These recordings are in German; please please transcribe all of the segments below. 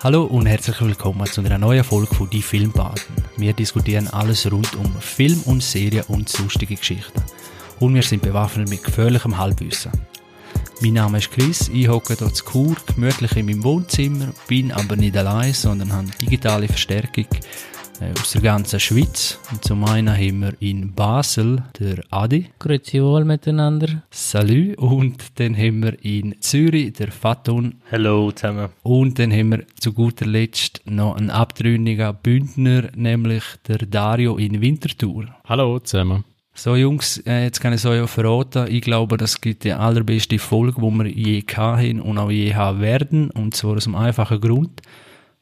Hallo und herzlich willkommen zu einer neuen Folge von Die Filmbaden. Wir diskutieren alles rund um Film und Serien und sonstige Geschichten. Und wir sind bewaffnet mit gefährlichem Halbwissen. Mein Name ist Chris, ich hocke hier zu Kur, gemütlich in meinem Wohnzimmer, bin aber nicht allein, sondern habe digitale Verstärkung aus der ganzen Schweiz. Und zum einen haben wir in Basel der Adi. Grüezi wohl miteinander. Salut. Und dann haben wir in Zürich der Faton. Hallo zusammen. Und dann haben wir zu guter Letzt noch einen abtrünnigen Bündner, nämlich der Dario in Winterthur. Hallo zusammen. So Jungs, äh, jetzt kann ich es euch auch verraten. Ich glaube, das gibt die allerbeste Folge, die wir je haben und auch je haben werden. Und zwar aus einem einfachen Grund,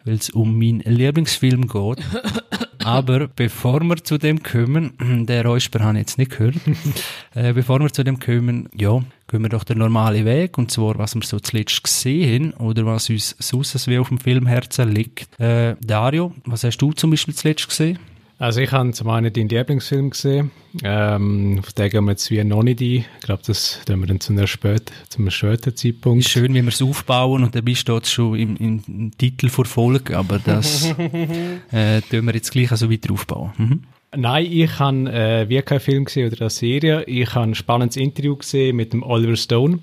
weil es um meinen Lieblingsfilm geht. Aber bevor wir zu dem kommen, der Räusper habe ich jetzt nicht gehört, äh, bevor wir zu dem kommen, ja, gehen wir doch den normalen Weg, und zwar, was wir so zuletzt gesehen haben, oder was uns sonst wie auf dem Filmherzen liegt. Äh, Dario, was hast du zum Beispiel zuletzt gesehen? Also ich habe zum einen deinen Lieblingsfilm gesehen, ähm, auf den gehen wir jetzt wie noch nicht ein. Ich glaube, das tun wir dann zu einem, spät, zu einem späteren Zeitpunkt. Ist schön, wie wir es aufbauen und dann bist du jetzt schon im, im, Titel vor Folge, aber das äh, tun wir jetzt gleich so weiter aufbauen. Mhm. Nein, ich habe äh, wie keinen Film gesehen oder eine Serie. Ich habe ein spannendes Interview gesehen mit dem Oliver Stone.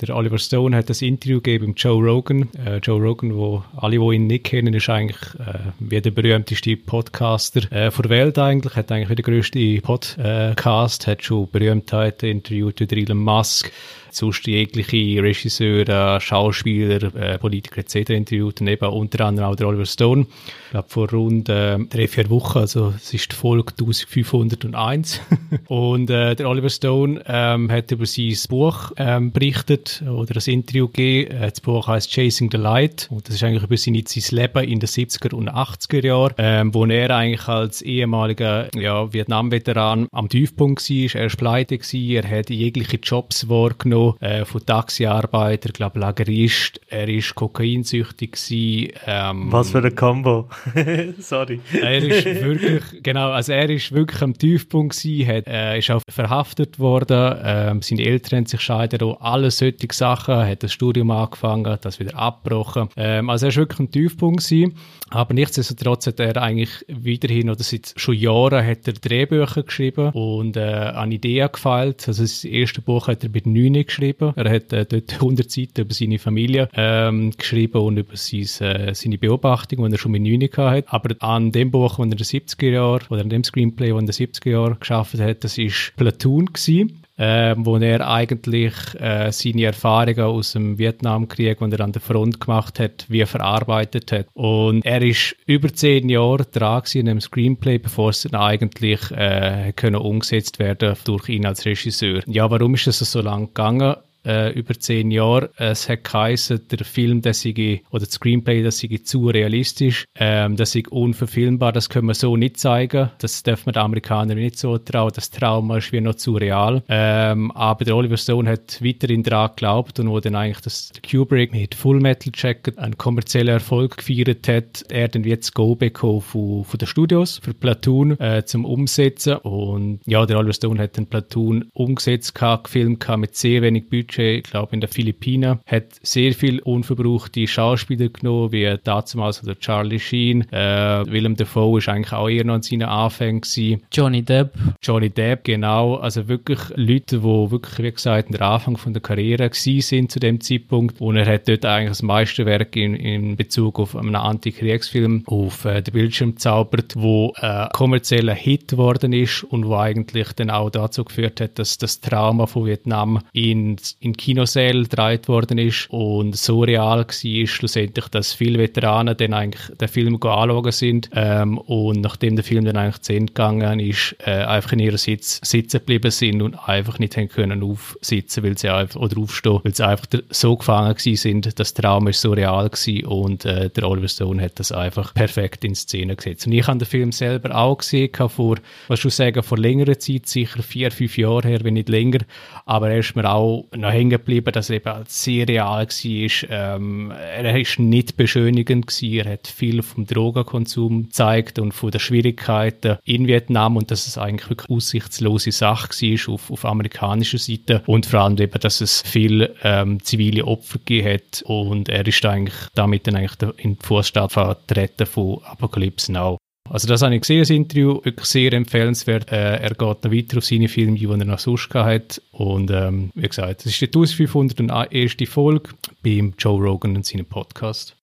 Der Oliver Stone hat das Interview gegeben mit Joe Rogan. Äh, Joe Rogan, wo alle, die ihn nicht kennen, ist eigentlich äh, wie der berühmteste Podcaster äh, der Welt eigentlich. Hat eigentlich wie der größte Podcast, hat schon Berühmtheiten interviewt wie Elon Musk, sonst jegliche Regisseure, Schauspieler, äh, Politiker etc. interviewt und eben unter anderem auch der Oliver Stone. Ich glaube vor rund äh, drei, vier Wochen, also es ist die Folge 1501. und äh, der Oliver Stone ähm, hat über sein Buch ähm, berichtet oder ein Interview gegeben. Äh, das Buch heißt Chasing the Light und das ist eigentlich über sein, sein Leben in den 70er und 80er Jahren, ähm, wo er eigentlich als ehemaliger ja, Vietnam-Veteran am Tiefpunkt war. Er war pleite, er hat jegliche Jobs wahrgenommen, äh, von Taxiarbeiter, glaube Lagerist, er ist kokainsüchtig gewesen. Ähm, Was für eine Combo. Sorry. er ist wirklich, genau, also er ist wirklich am Tiefpunkt gewesen, hat, äh, ist auch verhaftet worden, ähm, seine Eltern haben sich scheiden alle solche Sachen, hat das Studium angefangen, das wieder abgebrochen. Ähm, also er ist wirklich am Tiefpunkt gewesen, aber nichtsdestotrotz hat er eigentlich weiterhin, oder seit schon Jahren hat er Drehbücher geschrieben und äh, an Ideen gefeilt. Also das erste Buch hat er mit 9 geschrieben. Er hat äh, dort 100 Seiten über seine Familie ähm, geschrieben und über sein, äh, seine Beobachtungen, die er schon mit 9 hatte. Aber an dem Buch, das er in den 70er Jahren, oder an dem Screenplay, das er in den 70er Jahren geschaffen hat, das ist Platoon gewesen äh, wo er eigentlich äh, seine Erfahrungen aus dem Vietnamkrieg, die er an der Front gemacht hat, wie er verarbeitet hat. Und er ist über zehn Jahre dran in einem Screenplay, bevor es dann eigentlich äh, können umgesetzt werden durch ihn als Regisseur. Ja, warum ist das so lang gegangen? Äh, über zehn Jahre. Es hat geheißen, der Film, das sei, oder das Screenplay, das sei zu realistisch, ähm, das sei unverfilmbar, das können wir so nicht zeigen. Das darf man den Amerikanern nicht so trauen. Das Trauma ist wie noch zu real. Ähm, aber der Oliver Stone hat weiterhin daran geglaubt und wo dann eigentlich das Kubrick mit Full Metal Jacket einen kommerziellen Erfolg gefeiert hat, er dann jetzt Go bekommen von, von den Studios für Platoon äh, zum Umsetzen. Und ja, der Oliver Stone hat den Platoon umgesetzt, gefilmt mit sehr wenig Budget Budget, ich glaube in den Philippinen, hat sehr viel unverbrauchte Schauspieler genommen, wie damals oder Charlie Sheen. Äh, Willem Dafoe ist eigentlich auch eher noch in seinen Anfängen gewesen. Johnny Depp. Johnny Depp, genau. Also wirklich Leute, die wirklich, wie gesagt, in der Anfang von der Karriere gewesen sind zu dem Zeitpunkt. Und er hat dort eigentlich das Meisterwerk in, in Bezug auf einen Antikriegsfilm auf äh, den Bildschirm zaubert, wo äh, kommerzieller Hit geworden ist und wo eigentlich dann auch dazu geführt hat, dass das Trauma von Vietnam in, in Kinosälen gedreht worden ist und so real war schlussendlich, dass viele Veteranen dann eigentlich den Film anschauen sind ähm, und nachdem der Film dann eigentlich zu Ende gegangen ist, äh, einfach in ihrem Sitz sitzen geblieben sind und einfach nicht haben können aufsitzen, weil sie einfach, oder aufstehen, weil sie einfach so gefangen gewesen sind, das Traum ist so real gewesen und äh, der Oliver Stone hat das einfach perfekt in Szene gesetzt. Und ich habe den Film selber auch gesehen, vor, was schon sagen, vor längerer Zeit, sicher vier, fünf Jahren her, wenn nicht länger, aber er ist mir auch ja, hängen geblieben, dass er eben sehr real war. Ähm, er ist nicht beschönigend gewesen. Er hat viel vom Drogenkonsum gezeigt und von den Schwierigkeiten in Vietnam und dass es eigentlich wirklich aussichtslose Sache war auf, auf amerikanischer Seite und vor allem eben, dass es viel ähm, zivile Opfer hat und er ist eigentlich damit dann eigentlich in die Fußstapfen vertreten von Apocalypse Now. Also das habe ich gesehen, das Interview, wirklich sehr empfehlenswert. Äh, er geht noch weiter auf seine Filme, die er noch sonst hat. Und ähm, wie gesagt, das ist die 1501. Folge beim Joe Rogan und seinem Podcast.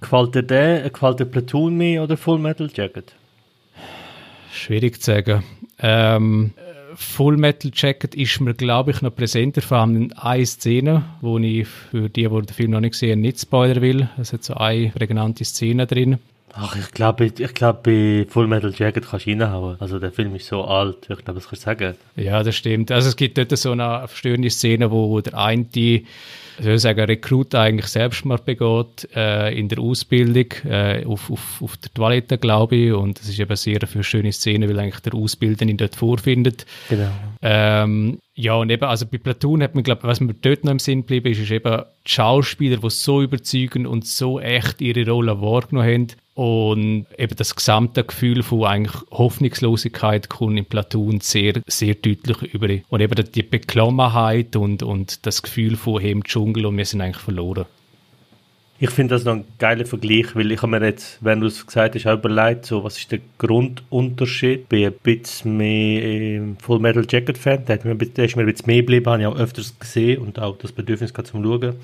Gefällt dir der, gefällt dir Platoon mehr oder Full Metal Jacket? Schwierig zu sagen. Ähm, Full Metal Jacket ist mir, glaube ich, noch präsenter, vor allem in einer Szene, wo ich für die, die den Film noch nicht gesehen nicht spoilern will. Es hat so eine prägnante Szene drin. Ach, ich glaube, ich glaub, bei Full Metal Jacket kannst du reinhauen. Also der Film ist so alt, ich glaube, das kannst du sagen. Ja, das stimmt. Also es gibt dort so eine verstörende Szene, wo der eine, ich soll sagen, Rekrut eigentlich Selbstmord begeht äh, in der Ausbildung äh, auf, auf, auf der Toilette, glaube ich. Und das ist eben sehr eine schöne Szene, weil eigentlich der Ausbilder ihn dort vorfindet. Genau. Ähm, ja, und eben, also bei Platoon hat man, glaube was mir dort noch im Sinn geblieben ist, ist eben die Schauspieler, die so überzeugen und so echt ihre Rolle wahrgenommen haben, und eben das gesamte Gefühl von eigentlich Hoffnungslosigkeit kommt im Platoon sehr, sehr deutlich über. Und eben die Beklommenheit und, und das Gefühl von im Dschungel und wir sind eigentlich verloren. Ich finde das noch ein geiler Vergleich, weil ich habe mir jetzt, wenn du es gesagt hast, auch überlegt, so, was ist der Grundunterschied? Bin ein bisschen mehr Full Metal Jacket Fan, der, ist mir ein bisschen mehr geblieben, habe ich auch öfters gesehen und auch das Bedürfnis gehabt zum Schauen.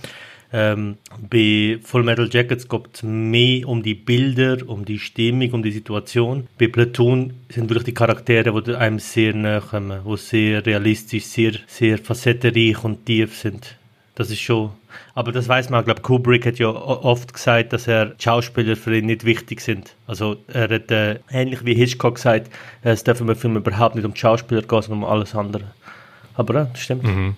Ähm, bei Full Metal Jackets geht es mehr um die Bilder, um die Stimmung, um die Situation. Bei Platoon sind wirklich die Charaktere, die einem sehr nahe kommen, die sehr realistisch, sehr, sehr facettenreich und tief sind. Das ist schon. Aber das weiß man, ich glaube, Kubrick hat ja oft gesagt, dass er Schauspieler für ihn nicht wichtig sind. Also er hat äh, ähnlich wie Hitchcock gesagt, es darf im Film überhaupt nicht um die Schauspieler gehen, sondern um alles andere. Aber ja, das stimmt. Mhm.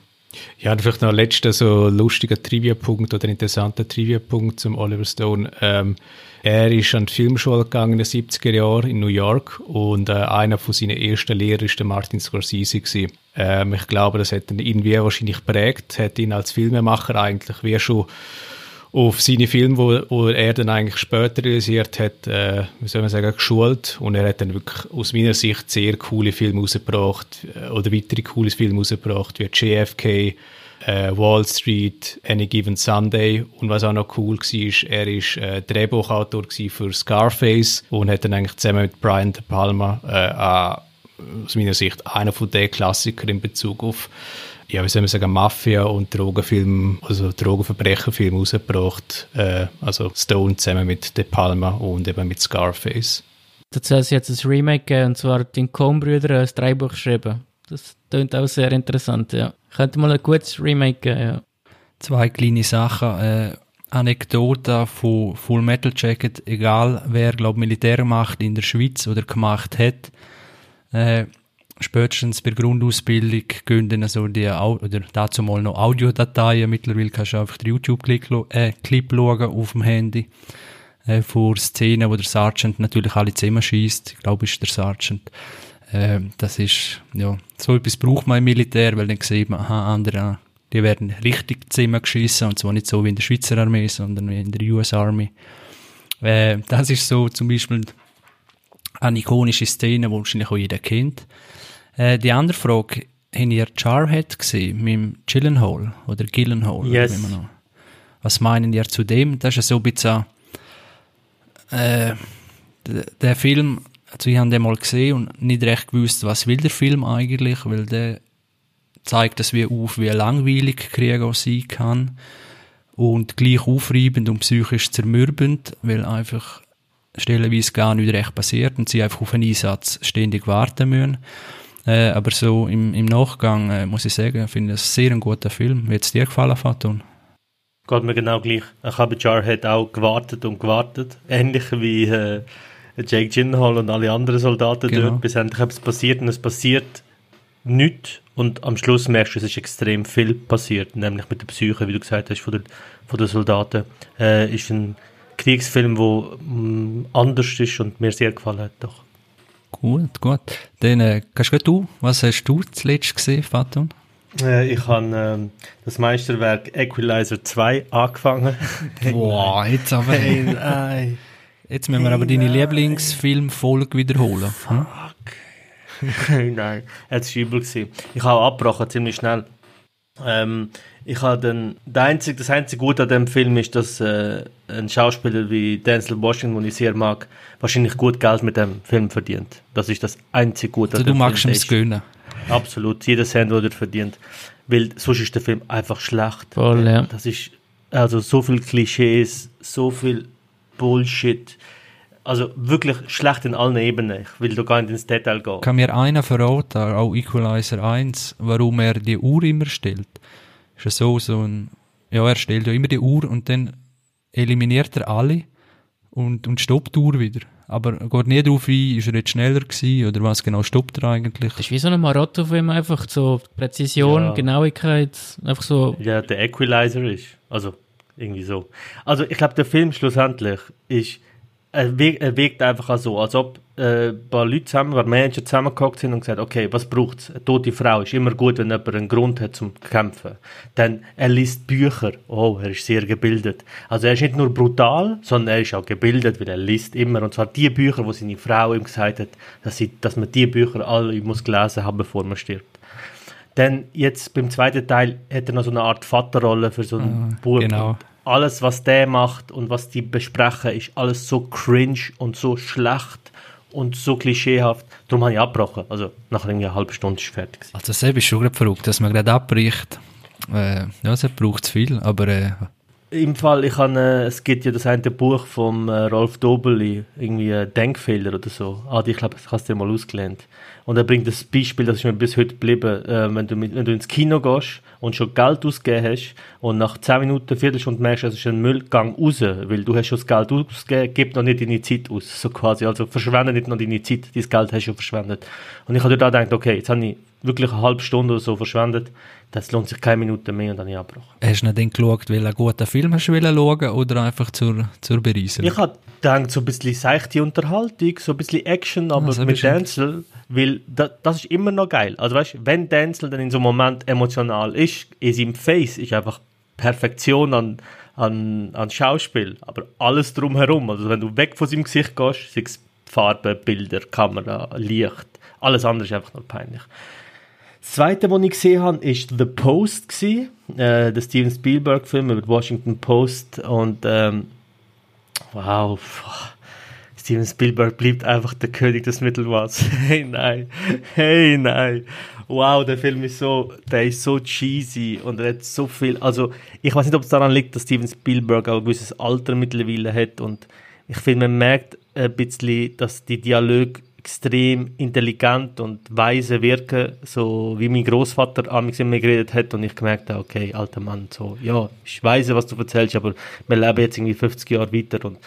Ja, und vielleicht noch ein letzter so lustiger Trivia-Punkt oder interessanter Trivia-Punkt zum Oliver Stone. Ähm, er ist an die Filmschule gegangen in den 70er Jahren in New York und äh, einer von seinen ersten Lehrern war der Martin Scorsese. Ähm, ich glaube, das hat ihn irgendwie wahrscheinlich prägt, hat ihn als Filmemacher eigentlich wie schon auf seine Filme, wo, wo er dann eigentlich später realisiert hat, äh, wie soll man sagen, geschult. Und er hat dann wirklich aus meiner Sicht sehr coole Filme rausgebracht äh, oder weitere coole Filme rausgebracht, wie JFK, äh, Wall Street, Any Given Sunday. Und was auch noch cool war, er ist äh, Drehbuchautor für Scarface und hat dann eigentlich zusammen mit Brian De Palma äh, aus meiner Sicht einer von den Klassikern in Bezug auf ja, wie soll man sagen, Mafia- und Drogenfilm, also Drogenverbrecherfilm rausgebracht. Äh, also Stone zusammen mit De Palma und eben mit Scarface. Dazu soll es jetzt ein Remake geben, und zwar die Coen-Brüder ein Drehbuch geschrieben. Das klingt auch sehr interessant, ja. Könnte mal ein gutes Remake geben, ja. Zwei kleine Sachen. Äh, Anekdote von Full Metal Jacket, egal wer, glaube Militär macht in der Schweiz oder gemacht hat, äh, spätestens bei Grundausbildung gehen dann so die, oder dazu mal noch Audiodateien, mittlerweile kannst du einfach den YouTube-Clip äh, Clip schauen auf dem Handy, äh, vor Szenen, wo der Sergeant natürlich alle zusammen schießt. Ich glaube, ist der Sergeant. Äh, das ist, ja, so etwas braucht man im Militär, weil dann sieht man, aha, andere, die werden richtig zusammengeschissen und zwar nicht so wie in der Schweizer Armee, sondern wie in der US Army. Äh, das ist so zum Beispiel eine ikonische Szene, die wahrscheinlich auch jeder kennt. Äh, die andere Frage, habt ihr Jarhead gesehen mit dem Gyllenhaal oder Gillenhall? Yes. Was meinen ihr zu dem? Das ist so ein bisschen äh, der Film, also ich habe den mal gesehen und nicht recht gewusst, was will der Film eigentlich, weil der zeigt das wie auf, wie langweilig Krieg auch sein kann und gleich aufreibend und psychisch zermürbend, weil einfach stellenweise gar nicht recht passiert und sie einfach auf einen Einsatz ständig warten müssen. Äh, aber so im, im Nachgang äh, muss ich sagen, finde ich es sehr ein guter Film. Wie hat es dir gefallen, Fatun? Geht mir genau gleich. Ich habe Jarhead auch gewartet und gewartet. Ähnlich wie äh, Jake Gyllenhaal und alle anderen Soldaten genau. dort, bis endlich etwas passiert. Und es passiert nichts. Und am Schluss merkst du, es ist extrem viel passiert. Nämlich mit der Psyche, wie du gesagt hast, von, der, von den Soldaten. Äh, ist ein Kriegsfilm, der mm, anders ist und mir sehr gefallen hat. Doch. Gut, gut. Dann, äh, kannst du, was hast du zuletzt gesehen, Faton? Äh, ich habe ähm, das Meisterwerk Equalizer 2 angefangen. Boah, jetzt aber. Hey, nein. Jetzt müssen wir aber deine Lieblingsfilmfolge wiederholen. Hm? Hey, nein. Es war übel. Ich habe abgebrochen, ziemlich schnell. Ähm, ich habe den, der einzige, das einzige Gute an dem Film ist, dass äh, ein Schauspieler wie Denzel Washington, den ich sehr mag, wahrscheinlich gut Geld mit dem Film verdient. Das ist das einzige Gute Also du magst ihm es gönnen. Absolut, jeder Cent, er verdient. Weil sonst ist der Film einfach schlecht. Voll, ja. Das ist also so viel Klischees, so viel Bullshit. Also wirklich schlecht in allen Ebenen. Ich will da gar nicht ins Detail gehen. Kann mir einer verraten, auch Equalizer 1, warum er die Uhr immer stellt? Ist es so, so ein, ja, er stellt ja immer die Uhr und dann eliminiert er alle und, und stoppt die Uhr wieder. Aber er geht nie darauf ein, ist er jetzt schneller gewesen oder was genau stoppt er eigentlich? Das ist wie so ein Marathon-Film, einfach so Präzision, Ja. Genauigkeit, einfach so. Ja, der Equalizer ist. Also, irgendwie so. Also, ich glaube, der Film schlussendlich ist, er wirkt, er wirkt einfach auch so, als ob ein paar Leute zusammen, ein paar Manager zusammengehockt sind und gesagt, okay, was braucht es? Eine tote Frau ist immer gut, wenn jemand einen Grund hat zum Kämpfen. Dann, er liest Bücher. Oh, er ist sehr gebildet. Also, er ist nicht nur brutal, sondern er ist auch gebildet, weil er liest immer. Und zwar die Bücher, wo seine Frau ihm gesagt hat, dass, sie, dass man die Bücher alle muss gelesen haben, bevor man stirbt. Dann jetzt beim zweiten Teil hat er noch so eine Art Vaterrolle für so einen Bub. genau. Und Alles, was der macht und was die besprechen, ist alles so cringe und so schlecht und so klischeehaft. Darum habe ich abgebrochen. Also nach einer halben Stunde ist es fertig. Also selbst ist schon gerade verrückt, dass man gerade abbricht. Äh, ja, es braucht zu viel, aber äh, Im Fall, ich habe, äh, es gibt ja das eine Buch vom äh, Rolf Dobeli, irgendwie äh, Denkfehler oder so. Ah, ich glaube, das hast du dir mal ausgelernt. Und er bringt das Beispiel, das ist mir bis heute geblieben, äh, wenn, du mit, wenn du ins Kino gehst und schon Geld ausgegeben hast und nach 10 Minuten, Viertelstunde merkst, es ist ein Müllgang raus, weil du hast schon das Geld ausgegeben, gib noch nicht deine Zeit aus, so quasi. Also verschwende nicht noch deine Zeit, dein Geld hast du schon verschwendet. Und ich habe dort auch gedacht, okay, jetzt habe ich wirklich eine halbe Stunde oder so verschwendet, das lohnt sich keine Minute mehr und dann habe ich abgebrochen. hast du nicht dann geschaut, weil du einen guten Film hast wollen schauen oder einfach zur, zur Bereiserung? Ich habe gedacht, so ein bisschen seichte Unterhaltung, so ein bisschen Action, aber das hab mit Denzel, weil da, das ist immer noch geil. Also weißt, wenn Denzel dann in so einem Moment emotional ist, in seinem Face ist einfach Perfektion an, an, an Schauspiel, aber alles drumherum, also wenn du weg von seinem Gesicht gehst, sei es Farbe, Bilder, Kamera, Licht, alles andere ist einfach nur peinlich. Das zweite, was ich gesehen habe, ist The Post, äh, der Steven Spielberg-Film über die Washington Post und ähm, Wow. pff. Steven Spielberg bleibt einfach der König des Mittelmaßs. Hey, nein. Hey, nein. Wow, der Film ist so, der ist so cheesy und er hat so viel, also ich weiß nicht, ob es daran liegt, dass Steven Spielberg auch ein gewisses Alter mittlerweile hat und ich finde, man merkt ein bisschen, dass die Dialoge extrem intelligent und weise wirken, so wie mein Großvater amigs immer geredet hat und ich gemerkt habe, okay, alter Mann, so, ja, ich weiß, was du erzählst, aber wir leben jetzt irgendwie 50 Jahre weiter und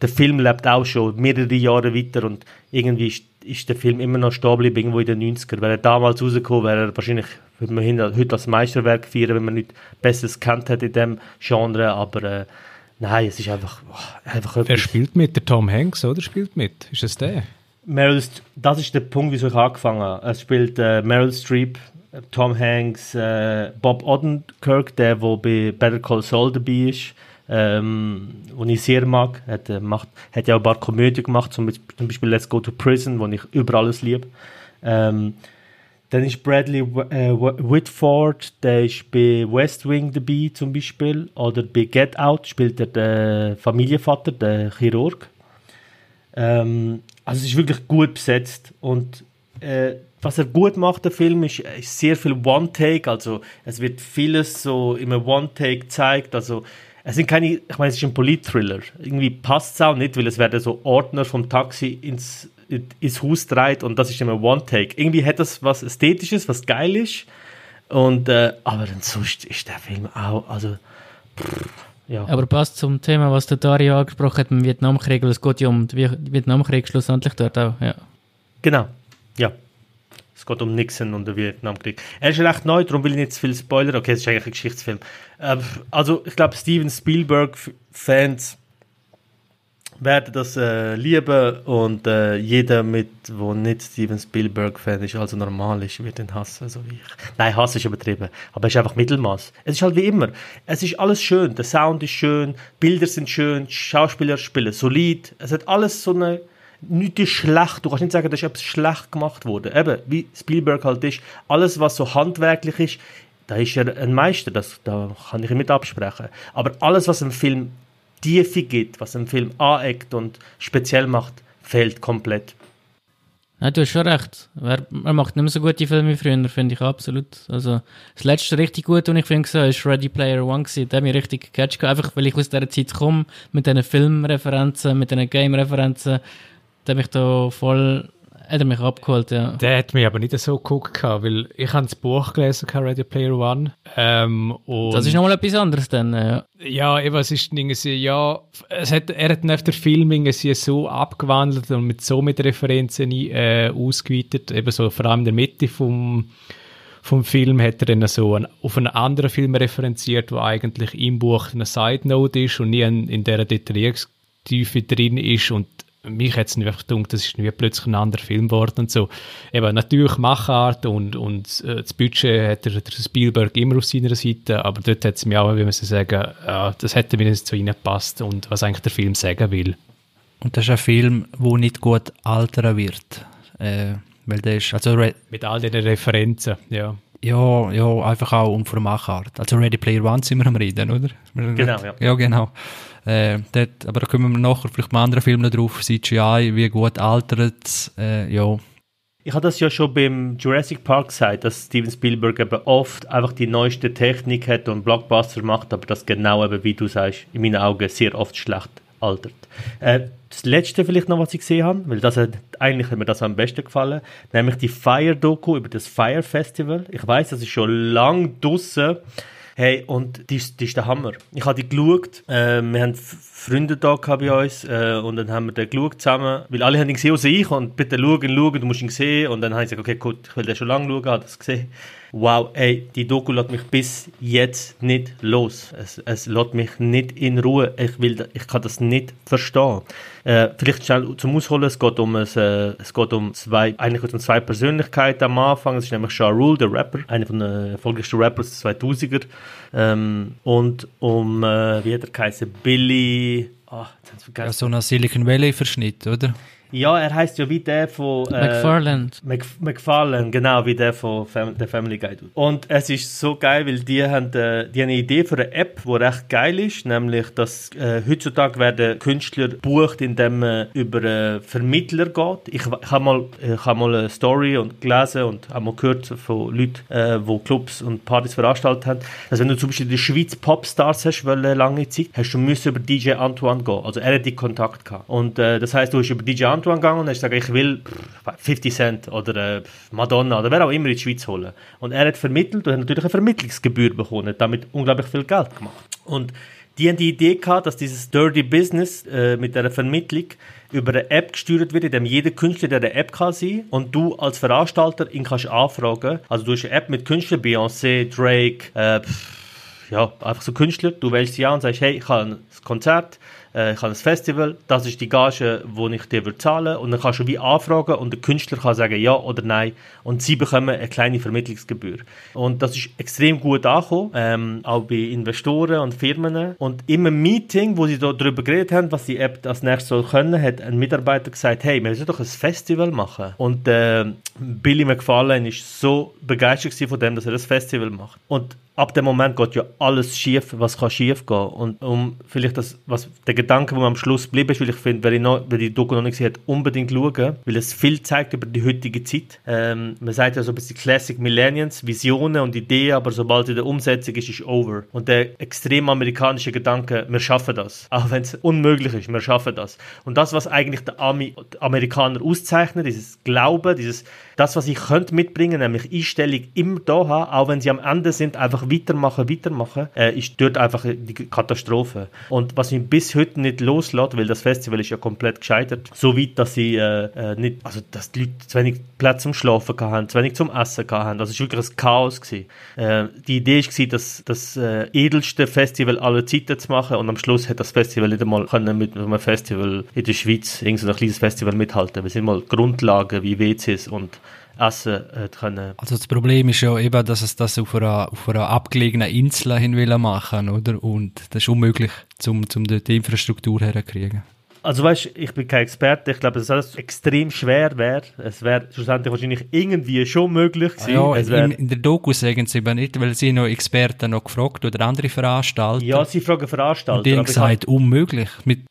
der Film lebt auch schon mehrere Jahre weiter und irgendwie ist, ist der Film immer noch stehen geblieben, irgendwo in den 90er. Wäre er damals rausgekommen, wäre er wahrscheinlich, würde man heute als Meisterwerk feiern, wenn man nicht Besseres kennt hätte in dem Genre, aber äh, nein, es ist einfach, boah, einfach Wer spielt mit? Der Tom Hanks, oder? Spielt mit? Ist es der? Meryl, das ist der Punkt, wieso ich angefangen habe. Es spielt äh, Meryl Streep, Tom Hanks, äh, Bob Odenkirk, der wo bei Better Call Saul dabei ist, ähm, den ich sehr mag. Hat, äh, macht, hat ja auch ein paar Komödien gemacht, zum, Beispiel- zum Beispiel Let's Go to Prison, wo ich über alles liebe. Ähm, dann ist Bradley äh, Wh- Whitford, der ist bei West Wing dabei zum Beispiel. Oder bei Get Out spielt er den Familienvater, der Chirurg. Ähm, also es ist wirklich gut besetzt und äh, was er gut macht, der Film, ist, ist sehr viel One-Take, also es wird vieles so einem One-Take gezeigt, also es sind keine, ich meine, es ist ein Polit-Thriller, irgendwie passt es auch nicht, weil es werden so Ordner vom Taxi ins, ins Haus dreht und das ist immer One-Take. Irgendwie hat das was Ästhetisches, was geil ist. Und, äh, aber dann sonst ist der Film auch, also, pff, ja. Aber passt zum Thema, was der Dario angesprochen hat, im Vietnamkrieg, weil es geht ja um den Vi- Vietnamkrieg schlussendlich dort auch, ja. Genau, ja. Es geht um Nixon und den Vietnamkrieg. Er ist recht neu, darum will ich nicht zu viel spoilern. Okay, es ist eigentlich ein Geschichtsfilm. Ähm, also, ich glaube, Steven Spielberg-Fans werden das äh, lieben und äh, jeder mit, wo nicht Steven Spielberg Fan ist, also normal ist, wird ihn hassen, so wie ich. Nein, Hass ist übertrieben, aber es ist einfach Mittelmaß. Es ist halt wie immer. Es ist alles schön, der Sound ist schön, Bilder sind schön, Schauspieler spielen solid. Es hat alles so eine nichts ist schlecht. Du kannst nicht sagen, dass etwas schlecht gemacht wurde. Eben, wie Spielberg halt ist, alles, was so handwerklich ist, da ist er ein Meister, das, da kann ich ihn mit absprechen. Aber alles, was im Film Tiefe gibt, was im Film aneckt und speziell macht, fehlt komplett. Ja, du hast schon recht. Er, macht nicht mehr so gute Filme wie früher, finde ich absolut. Also, das letzte richtig gut, was ich habe, war Ready Player One. Gewesen. Der hat mich richtig gecatcht. Einfach, weil ich aus dieser Zeit komme, mit diesen Filmreferenzen, mit diesen Game-Referenzen. Der hat mich da voll hat er mich abgeholt, ja. Der hat mich aber nicht so geguckt, weil ich habe das Buch gelesen, Ready Player One. Ähm, das ist nochmal etwas anderes dann, ja. Ja, eben, es ist irgendwie, ja, es hat, er hat nach der Film irgendwie so abgewandelt und mit so mit Referenzen äh, ausgeweitet, eben so vor allem in der Mitte vom vom Film hat er dann so ein, auf einen anderen Film referenziert, der eigentlich im Buch eine Side Note ist und nie in, in dieser Detailliertiefe drin ist und mich hat es einfach gedacht, das ist wie plötzlich ein anderer Film geworden und so. Eben, natürlich Machart und, und äh, das Budget hat der, der, Spielberg immer auf seiner Seite, aber dort hat es mir auch, wie man so sagen, äh, das hätte mir nicht zu ihnen gepasst und was eigentlich der Film sagen will. Und das ist ein Film, der nicht gut altern wird. Äh, weil der ist, also Mit all den Referenzen, ja. Ja, ja, einfach auch um von Machart. Also Ready Player One sind wir am Reden, oder? Genau, ja. Ja, genau. Äh, dort, aber da kommen wir nachher vielleicht bei anderen Filmen drauf, CGI, wie gut altert äh, ja. Ich habe das ja schon beim Jurassic Park gesagt, dass Steven Spielberg eben oft einfach die neueste Technik hat und Blockbuster macht, aber das genau eben, wie du sagst, in meinen Augen sehr oft schlecht altert. Äh, das letzte vielleicht noch, was ich gesehen habe, weil das hat, eigentlich hat mir das am besten gefallen, nämlich die Fire-Doku über das Fire Festival. Ich weiß, das ist schon lang draussen. Hey, und die ist der Hammer. Ich habe die geschaut, äh, wir haben Freunde da bei uns äh, und dann haben wir den geschaut zusammen, weil alle haben ihn gesehen, außer ich und bitte schauen, schauen, du musst ihn sehen und dann habe ich gesagt, okay, gut, ich will den schon lange schauen, habe das gesehen wow, ey, die Doku lässt mich bis jetzt nicht los. Es, es lässt mich nicht in Ruhe. Ich, will, ich kann das nicht verstehen. Äh, vielleicht schnell zum Ausholen, es geht um, es, äh, es geht um zwei, eigentlich um zwei Persönlichkeiten am Anfang. Es ist nämlich Ja Rule, der Rapper, einer von den erfolgreichsten Rappers der 2000er. Ähm, und um, äh, wie hat er geheißen, Billy... Oh, ja, so ein Silicon Valley-Verschnitt, oder? Ja, er heißt ja wie der von äh, McFarland. Mc, McFarland, genau, wie der von Fam der Family Guide. Und es ist so geil, weil die haben, äh, die haben eine Idee für eine App, die recht geil ist, nämlich, dass äh, heutzutage werden Künstler bucht, indem man über einen Vermittler geht. Ich, ich habe mal, hab mal eine Story und gelesen und habe mal gehört von Leuten, äh, die Clubs und Partys veranstaltet haben, dass wenn du zum Beispiel in der Schweiz Popstars hast, weil lange Zeit, hast du müssen über DJ Antoine gehen. Also er hat die Kontakt gehabt. Und äh, das heißt, du hast über DJ Antoine Antoine gegangen und hast gesagt, ich will 50 Cent oder äh, Madonna oder wer auch immer in die Schweiz holen. Und er hat vermittelt und hat natürlich eine Vermittlungsgebühr bekommen, damit unglaublich viel Geld gemacht. Und die haben die Idee gehabt, dass dieses Dirty Business äh, mit der Vermittlung über eine App gesteuert wird, in dem jeder Künstler der eine App kann sein und du als Veranstalter ihn kannst anfragen. Also du hast eine App mit Künstlern, Beyoncé, Drake, äh, ja, einfach so Künstler. Du wählst sie an und sagst, hey, ich habe ein Konzert, äh, ich habe ein Festival, das ist die Gage, die ich dir zahlen. Und dann kannst du wie anfragen und der Künstler kann sagen ja oder nein. Und sie bekommen eine kleine Vermittlungsgebühr. Und das ist extrem gut angekommen, ähm, auch bei Investoren und Firmen. Und im Meeting, wo sie da darüber geredet haben, was die App als nächstes soll können, hat ein Mitarbeiter gesagt, hey, wir müssen doch ein Festival machen. Und äh, Billy McFarlane ist so begeistert von dem, dass er das Festival macht. Und ab dem Moment geht ja alles schief, was kann schief gehen. Und um vielleicht das, was der Gedanke, der am Schluss blieb, ist, weil ich finde, wer, noch, wer die Doku noch nicht gesehen hat, unbedingt schauen, weil es viel zeigt über die heutige Zeit. Ähm, man sagt ja so ein bisschen Classic Millennials, Visionen und Ideen, aber sobald in der Umsetzung ist, ist over. Und der extrem amerikanische Gedanke, wir schaffen das. Auch wenn es unmöglich ist, wir schaffen das. Und das, was eigentlich der Ami Amerikaner auszeichnet, dieses Glauben, dieses, das, was ich könnte mitbringen, nämlich Einstellung immer da haben, auch wenn sie am Ende sind, einfach weitermachen, weitermachen, äh, ist dort einfach die Katastrophe. Und was mich bis heute nicht loslässt, weil das Festival ist ja komplett gescheitert. So weit, dass sie äh, äh, nicht, also dass die Leute zu wenig Platz zum Schlafen hatten, zu wenig zum Essen hatten. Das ist wirklich ein Chaos gewesen. Äh, die Idee war, das, das äh, edelste Festival aller Zeiten zu machen und am Schluss hat das Festival nicht einmal können mit einem Festival in der Schweiz, irgendein kleines Festival mithalten. Wir sind mal Grundlagen wie WCs und Essen äh, können. Also das Problem ist ja eben, dass es das auf einer, auf einer abgelegenen Insel hin will machen, oder? Und das ist unmöglich, um, um dort die Infrastruktur herzukriegen. Also weißt, ich bin kein Experte, ich glaube, dass alles extrem schwer wäre. Es wäre schlussendlich wahrscheinlich irgendwie schon möglich gewesen. Ja, es in, in der Doku sagen sie eben nicht, weil sie noch Experten noch gefragt oder andere Veranstalter. Ja, sie fragen Veranstalter. Und die haben gesagt, unmöglich. Mit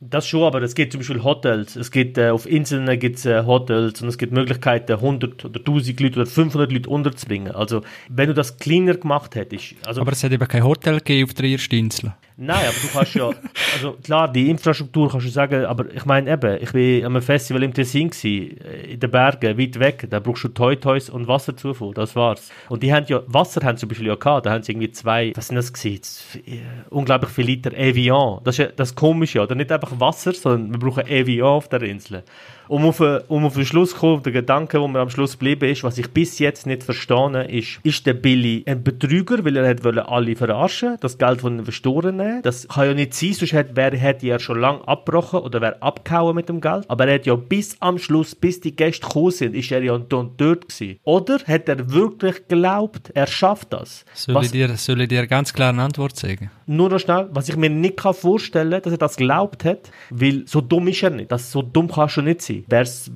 das schon, aber es gibt zum Beispiel Hotels. Es gibt äh, auf Inseln gibt's, äh, Hotels und es gibt Möglichkeiten, 100 oder 1000 Leute oder 500 Leute unterzubringen. Also, wenn du das kleiner gemacht hättest. Also, aber es hat eben kein Hotel gegeben auf der ersten Insel. Nein, aber du kannst ja, also klar, die Infrastruktur kannst du sagen, aber ich meine eben, ich war am Festival im Tessin gewesen, äh, in den Bergen, weit weg, da brauchst du Toy Toys und Wasserzufuhr, das war's. Und die haben ja, Wasser haben zum Beispiel ja gehabt, da haben sie irgendwie zwei, was sind das gewesen, äh, unglaublich viele Liter Evian. Das ist ja das Komische, oder? Nicht einfach Wasser, sondern wir brauchen Evian auf der Insel um auf, um auf den Schluss zu kommen, der Gedanke, wo mir am Schluss geblieben ist, was ich bis jetzt nicht verstanden ist, ist der Billy ein Betrüger, weil er hat alle verarschen, das Geld von den Investoren nehmen. Das kann ja nicht sein, sonst hätte, wäre, hätte er schon lange abgebrochen oder wäre abgehauen mit dem Geld. Aber er hat ja bis am Schluss, bis die Gäste gekommen sind, ist er ja dort gewesen. Oder hat er wirklich geglaubt, er schafft das? Soll, was, ich, dir, soll ich dir ganz klar eine Antwort sagen? Nur noch schnell, was ich mir nicht vorstellen kann, dass er das geglaubt hat, weil so dumm ist er nicht. Das, so dumm kannst du nicht sein sein.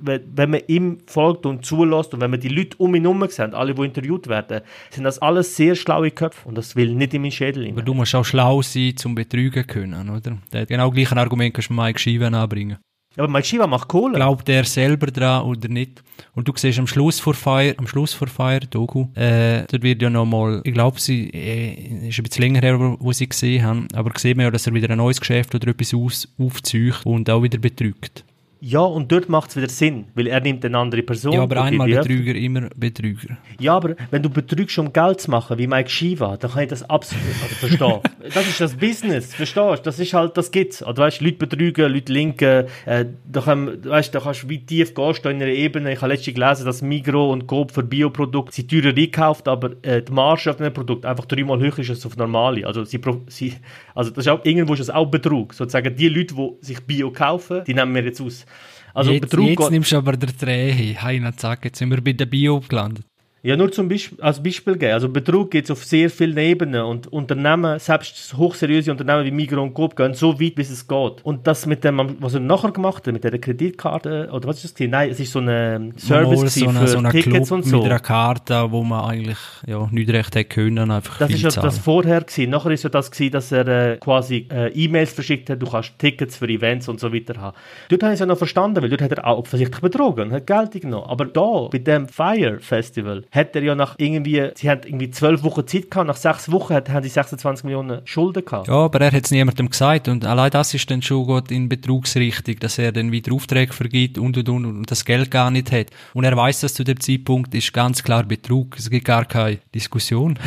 wenn man ihm folgt und zulässt und wenn man die Leute um ihn herum sieht, alle, die interviewt werden, sind das alles sehr schlaue Köpfe und das will nicht in meinen Schädel Aber du musst auch schlau sein, zum betrügen können, oder? Der genau gleiche Argument kannst du Mike Shiva anbringen. Ja, aber Mike Shiva macht Kohle. Glaubt er selber dran oder nicht? Und du siehst am Schluss vor Fire, am Schluss vor Fire, Doku, äh, dort wird ja nochmal, ich glaube, sie, äh, ist ein bisschen länger her, wo, wo sie gesehen haben, aber sieht man ja, dass er wieder ein neues Geschäft oder etwas aus, aufzieht und auch wieder betrügt. Ja, und dort macht es wieder Sinn, weil er nimmt eine andere Person. Ja, aber einmal Betrüger, immer Betrüger. Ja, aber wenn du betrügst, um Geld zu machen, wie Mike Shiva, dann kann ich das absolut also verstehen. das ist das Business, verstehst du? Das ist halt, das gibt's. Also, weißt, Leute betrügen, Leute linken, äh, da, kann, weißt, da kannst du wie tief gehst du in einer Ebene. Ich habe letztens gelesen, dass Migro und Coop für Bioprodukte sie teurer einkauft, aber äh, die Marge auf einem Produkt einfach dreimal höher ist als auf normale. Also, sie, sie, also das ist auch, irgendwo ist das auch Betrug. Sozusagen, die Leute, die sich Bio kaufen, die nehmen wir jetzt aus. Also jetzt, Betrug jetzt nimmst du aber der Dreh. Heina, zack, jetzt sind wir bei der Bio gelandet. Ja, nur zum Beispiel, als Beispiel geben. Also Betrug geht auf sehr vielen Ebenen und Unternehmen, selbst hochseriöse Unternehmen wie Migros und Coop gehen so weit, bis es geht. Und das mit dem, was er nachher gemacht hat, mit der Kreditkarte, oder was ist das? Nein, es ist so ein Service so eine, für so eine Tickets Club und so. mit einer Karte, wo man eigentlich ja, nicht recht hätte können, einfach Das ist ja das vorher gewesen. Nachher ist ja das gewesen, dass er äh, quasi äh, E-Mails verschickt hat, du kannst Tickets für Events und so weiter haben. Dort habe ich es ja noch verstanden, weil dort hat er auch offensichtlich betrogen hat Geld genommen. Aber da, bei dem Fire Festival, hat er ja nach irgendwie, sie haben irgendwie zwölf Wochen Zeit gehabt, nach sechs Wochen haben sie 26 Millionen Schulden gehabt. Ja, aber er hat es niemandem gesagt und allein das ist dann schon gut in Betrugsrichtung, dass er dann wieder Aufträge vergibt und und und und das Geld gar nicht hat. Und er weiß, dass zu dem Zeitpunkt ist ganz klar Betrug. Es gibt gar keine Diskussion.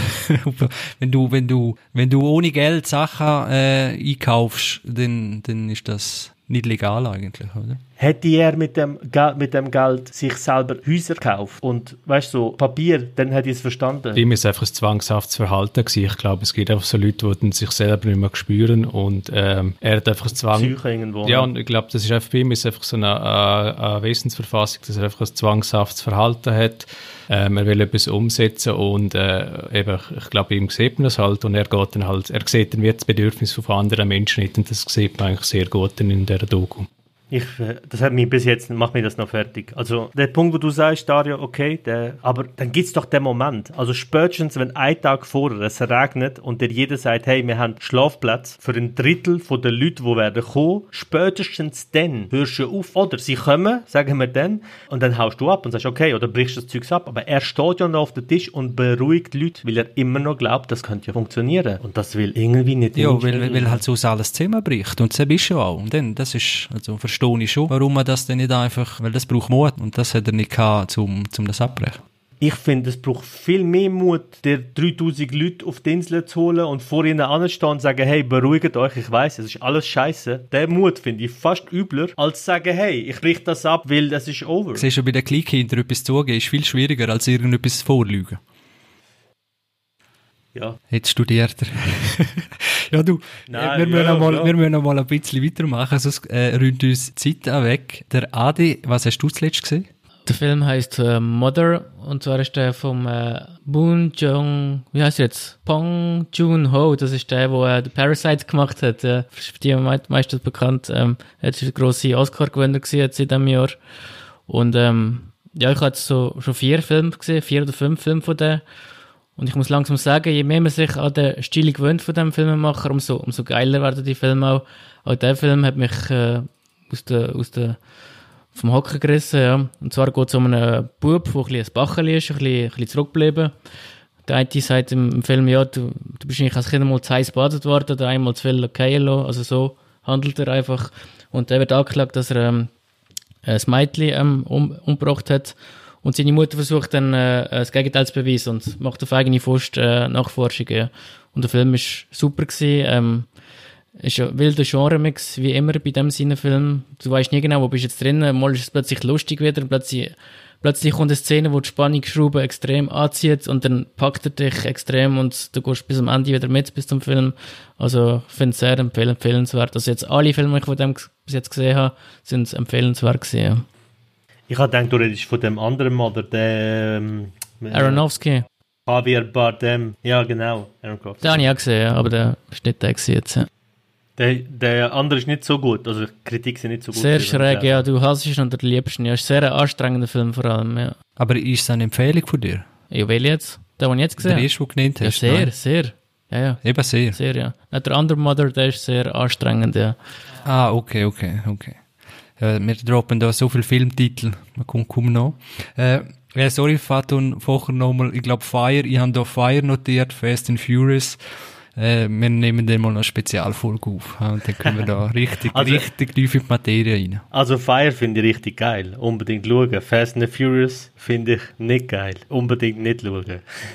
wenn du, wenn du, wenn du ohne Geld Sachen äh, einkaufst, dann, dann ist das nicht legal eigentlich, oder? Hätte er mit dem, mit dem Geld sich selber Häuser gekauft und, weißt so Papier, dann hätte ich es verstanden. Bei ihm ist einfach ein zwanghaftes Verhalten gewesen. Ich glaube, es gibt einfach so Leute, die sich selber nicht mehr spüren und ähm, er hat einfach Zwang... Psyche irgendwo. Ja, und ich glaube, das ist einfach bei ihm ist einfach so eine, eine Wesensverfassung, dass er einfach ein zwanghaftes Verhalten hat. Ähm, er will etwas umsetzen und äh, eben, ich glaube, ihm sieht man das halt und er geht dann halt, er sieht dann wie das Bedürfnis von anderen Menschen nicht und das sieht man eigentlich sehr gut in dieser Doku. Ich, äh, das hat mich bis jetzt, macht mich das noch fertig. Also, der Punkt, wo du sagst, Dario, okay, der, aber dann gibt es doch den Moment. Also, spätestens, wenn ein Tag vorher es regnet und der jeder sagt, hey, wir haben Schlafplatz für ein Drittel von den Leuten, die werden kommen, spätestens dann hörst du auf. Oder sie kommen, sagen wir dann, und dann haust du ab und sagst, okay, oder brichst das Zeug ab. Aber er steht ja noch auf dem Tisch und beruhigt die Leute, weil er immer noch glaubt, das könnte ja funktionieren. Und das will irgendwie nicht. Ja, weil, weil halt so alles zusammenbricht. Und das bist du auch. Und dann, das ist, also, verstehe ich schon, warum man das dann nicht einfach, weil das braucht Mut und das hat er nicht gehabt, um, um das abbrechen. Ich finde, es braucht viel mehr Mut, dir 3000 Leute auf die Insel zu holen und vor ihnen anzustehen und sagen, hey, beruhigt euch, ich weiß, es ist alles scheiße. Der Mut finde ich fast übler, als zu sagen, hey, ich brich das ab, weil das ist over. Siehst du, bei den Kleinkindern etwas zugeben, ist viel schwieriger, als irgendetwas vorlügen. Ja. Jetzt studiert er. ja, du, Nein, wir, müssen ja, noch mal, wir müssen noch mal ein bisschen weitermachen, sonst äh, räumt uns die Zeit auch weg. Der Adi, was hast du zuletzt gesehen? Der Film heißt äh, Mother und zwar ist der vom äh, Boon Jong, wie heißt er jetzt? Pong Joon Ho. Das ist der, der äh, The Parasite gemacht hat. Äh, für die me meistens bekannt. Ähm, er ist der grosse Oscar-Gewinner jetzt in diesem Jahr. Und ähm, ja, ich habe jetzt so schon vier Filme gesehen, vier oder fünf Filme von dem. Und ich muss langsam sagen, je mehr man sich an den Stil gewöhnt von dem Filmemacher, umso, umso geiler werden die Filme auch. Auch der Film hat mich äh, aus der, aus der vom Hocker gerissen, ja. Und zwar geht es um einen Bub, der ein bisschen ein Bacheli ist, ein bisschen, ein bisschen zurückgeblieben. Der eine sagt im, Film, ja, du, du bist eigentlich als Kind mal zu heiß badet worden, der einmal zu viel lassen. Also so handelt er einfach. Und er wird angeklagt, dass er ähm, ein Mädchen ähm, um, umgebracht hat. Und seine Mutter versucht dann äh, das Gegenteil zu beweisen und macht auf eigene Faust äh, Nachforschungen. Ja. Und der Film ist super gewesen. Ähm, ist ja wilder Genre-Mix, wie immer bei dem Sinne Film. Du weißt nie genau, wo bist du jetzt drin. Mal ist es plötzlich lustig wieder, plötzlich, plötzlich kommt eine Szene, wo die Spannungsschraube extrem anzieht und dann packt er dich extrem und du gehst bis am Ende wieder mit, bis zum Film. Also, ich finde es sehr empfehl empfehlenswert. Also jetzt alle Filme, die ich von dem bis jetzt gesehen habe, sind empfehlenswert gewesen. Ja. Ich habe gedacht, du redest von dem anderen Mother, der ähm, Aronofsky, Javier Bardem. Ja, genau. Aronofsky. den habe ich auch gesehen, ja, aber der ist nicht der jetzt. Ja. Der, der andere ist nicht so gut, also die Kritik sind nicht so gut. Sehr schräg, der- ja, du hasst ihn und du liebst ihn. Ja, ist sehr ein anstrengender Film vor allem, ja. Aber ist es eine Empfehlung von dir? Ja, will jetzt? Den, den ich jetzt Der gesehen habe? erste, den du genannt Ja, hast? sehr, Nein. sehr. Ja, ja, Eben sehr. sehr, ja. Der andere Mother, der ist sehr anstrengend, ja. Ah, okay, okay, okay. Äh, wir droppen da so viele Filmtitel, man kommt kaum noch. Äh, sorry, Fatun, vorher nochmal, ich glaube Fire, ich habe da Fire notiert, Fast and Furious. Äh, wir nehmen dann mal eine Spezialfolge auf. ja, Und dann können wir da richtig, Also- richtig tief in die Materie rein. Also Fire finde ich richtig geil. Unbedingt schauen. Fast and Furious finde ich nicht geil. Unbedingt nicht schauen.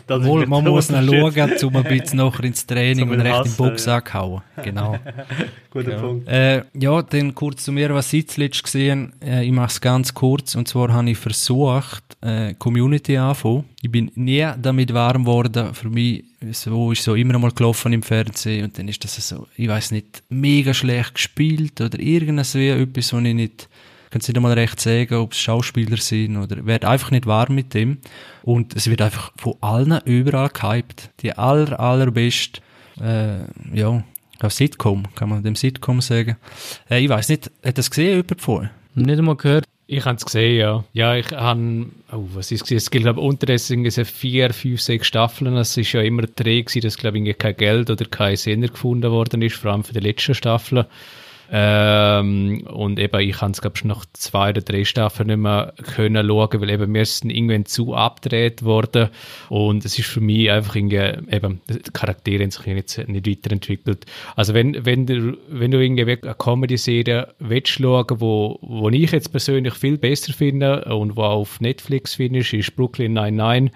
Das Obwohl, man muss noch schauen, um ein bisschen nachher ins Training und recht im Hassen, Boxsack hauen. Genau. Guter Punkt. Äh, ja, dann kurz zu mir, was ich zuletzt gesehen äh, Ich mache es ganz kurz. Und zwar habe ich versucht, äh, Community anzufangen. Ich bin nie damit warm geworden. Für mich so ist so immer mal gelaufen im Fernsehen und dann ist das so, ich weiß nicht, mega schlecht gespielt oder irgendwas wie etwas, wo ich nicht ich kann nicht einmal recht sagen, ob es Schauspieler sind oder werde einfach nicht warm mit dem. Und es wird einfach von allen überall gehypt. Die aller, allerbeste, äh, ja, ja, Sitcom, kann man dem Sitcom sagen. Äh, ich weiß nicht, hat das gesehen jemand vorher? Nicht einmal gehört. Ich habe es gesehen, ja. Ja, ich habe, oh, was ist es? Es gibt, glaube ich, unterdessen vier, fünf, sechs Staffeln. Es ist ja immer der Dreh dass, glaube ich, kein Geld oder kein Sender gefunden worden ist, vor allem für die letzten Staffeln. Ähm, und eben, ich habe es, glaube ich, nach zwei oder drei Staffeln nicht mehr können schauen, weil eben wir sind irgendwann zu abgedreht worden. Und es ist für mich einfach irgendwie, eben, die Charaktere haben sich nicht, nicht weiterentwickelt. Also wenn, wenn du, wenn du irgendwie eine Comedy-Serie willst schauen, wo, wo ich jetzt persönlich viel besser finde und wo auf Netflix findest, ist Brooklyn 99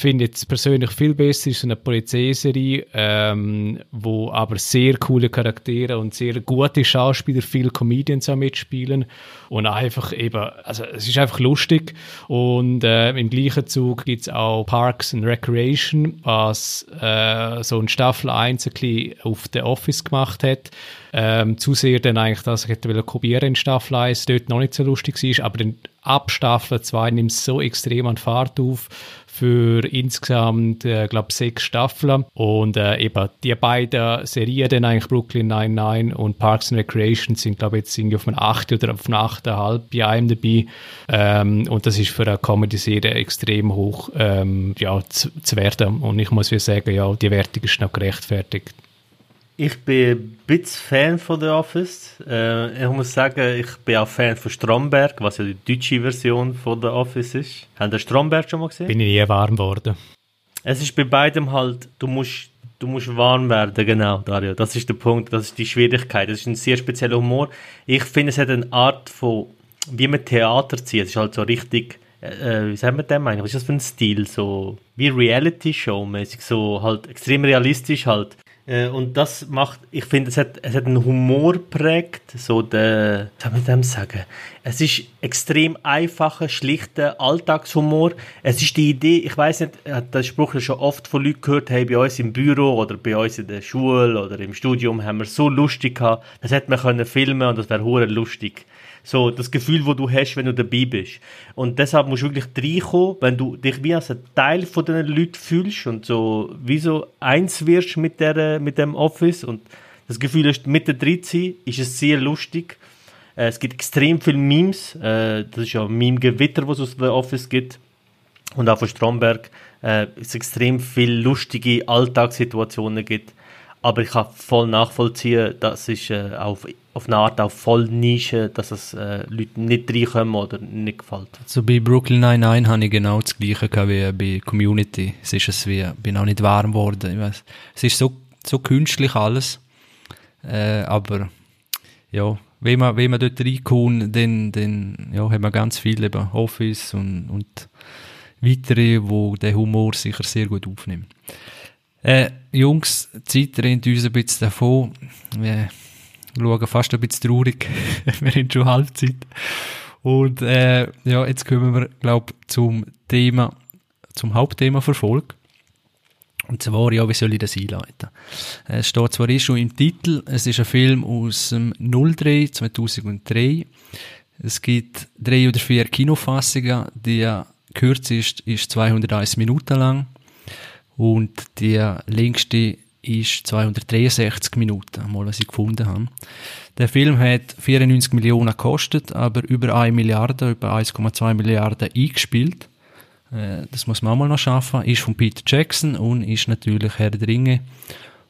finde jetzt persönlich viel besser, ist eine Polizeiserie, ähm, wo aber sehr coole Charaktere und sehr gute Schauspieler, viele Comedians auch mitspielen und einfach eben, also es ist einfach lustig und äh, im gleichen Zug gibt es auch Parks and Recreation, was äh, so ein Staffel 1 ein auf The Office gemacht hat, ähm, zu sehr dann eigentlich das ich hätte kopieren in Staffel 1, dort noch nicht so lustig war, aber dann ab Staffel 2 nimmt es so extrem an Fahrt auf, für insgesamt, äh, glaube sechs Staffeln. Und äh, eben die beiden Serien, eigentlich Brooklyn 99 und Parks and Recreation, sind, glaube ich, jetzt irgendwie auf einem 8 oder auf einem 8,5 bei dabei. Ähm, und das ist für eine Comedy-Serie extrem hoch ähm, ja, zu, zu werden. Und ich muss sagen, ja, die Wertung ist noch gerechtfertigt. Ich bin ein bisschen Fan von The Office. Äh, ich muss sagen, ich bin auch Fan von Stromberg, was ja die deutsche Version von The Office ist. Habt ihr Stromberg schon mal gesehen? Bin ich nie warm geworden. Es ist bei beidem halt, du musst, du musst warm werden, genau, Dario. Das ist der Punkt, das ist die Schwierigkeit. Das ist ein sehr spezieller Humor. Ich finde, es hat eine Art von, wie man Theater zieht. Es ist halt so richtig äh, wie sagen wir dem eigentlich? Was ist das für ein Stil? So wie Reality-Show-mäßig, so halt extrem realistisch halt. Äh, und das macht, ich finde, es hat, es hat einen Humor prägt, so der, was soll man dem sagen? Es ist extrem einfacher, schlichter Alltagshumor. Es ist die Idee, ich weiß nicht, ich habe den Spruch schon oft von Leuten gehört, hey, bei uns im Büro oder bei uns in der Schule oder im Studium haben wir so lustig gehabt, das hätte man können filmen und das wäre hure lustig. So, das Gefühl, wo du hast, wenn du dabei bist. Und deshalb musst du wirklich reinkommen, wenn du dich wie als ein Teil von den Leuten fühlst und so, wie so eins wirst mit, der, mit dem Office und das Gefühl hast, mit der drin sein, ist es sehr lustig. Äh, es gibt extrem viele Memes. Äh, das ist ja ein Meme-Gewitter, was es aus dem Office gibt. Und auch von Stromberg äh, es extrem viele lustige Alltagssituationen gibt. Aber ich kann voll nachvollziehen, dass es äh, auf, eine Art auch voll Nische, dass es äh, Leute nicht reinkommen oder nicht gefällt. Also bei Brooklyn Nine-Nine habe ich genau das Gleiche wie bei Community. Es ist es wie, bin auch nicht warm geworden. Ich weiss. Es ist so, so künstlich alles. Äh, aber ja, wenn man, wenn man dort reinkommt, dann, dann ja, hat man ganz viel eben Office und, und weitere, wo der Humor sicher sehr gut aufnimmt. Äh, Jungs, die Zeit rennt uns ein bisschen davon. Wir schauen fast ein bisschen traurig. wir haben schon Halbzeit. Und äh, ja, jetzt kommen wir, glaube zum Thema, zum Hauptthema Verfolg. Und zwar, ja, wie soll ich das einleiten? Es steht zwar eh schon im Titel, es ist ein Film aus dem 03, 2003. Es gibt drei oder vier Kinofassungen, die kürzest ist 201 Minuten lang und die längste ist 263 Minuten, mal was ich gefunden habe. Der Film hat 94 Millionen gekostet, aber über 1 Milliarde, über 1,2 Milliarden eingespielt. Äh, das muss man auch mal noch schaffen. Ist von Peter Jackson und ist natürlich Herr der Ringe.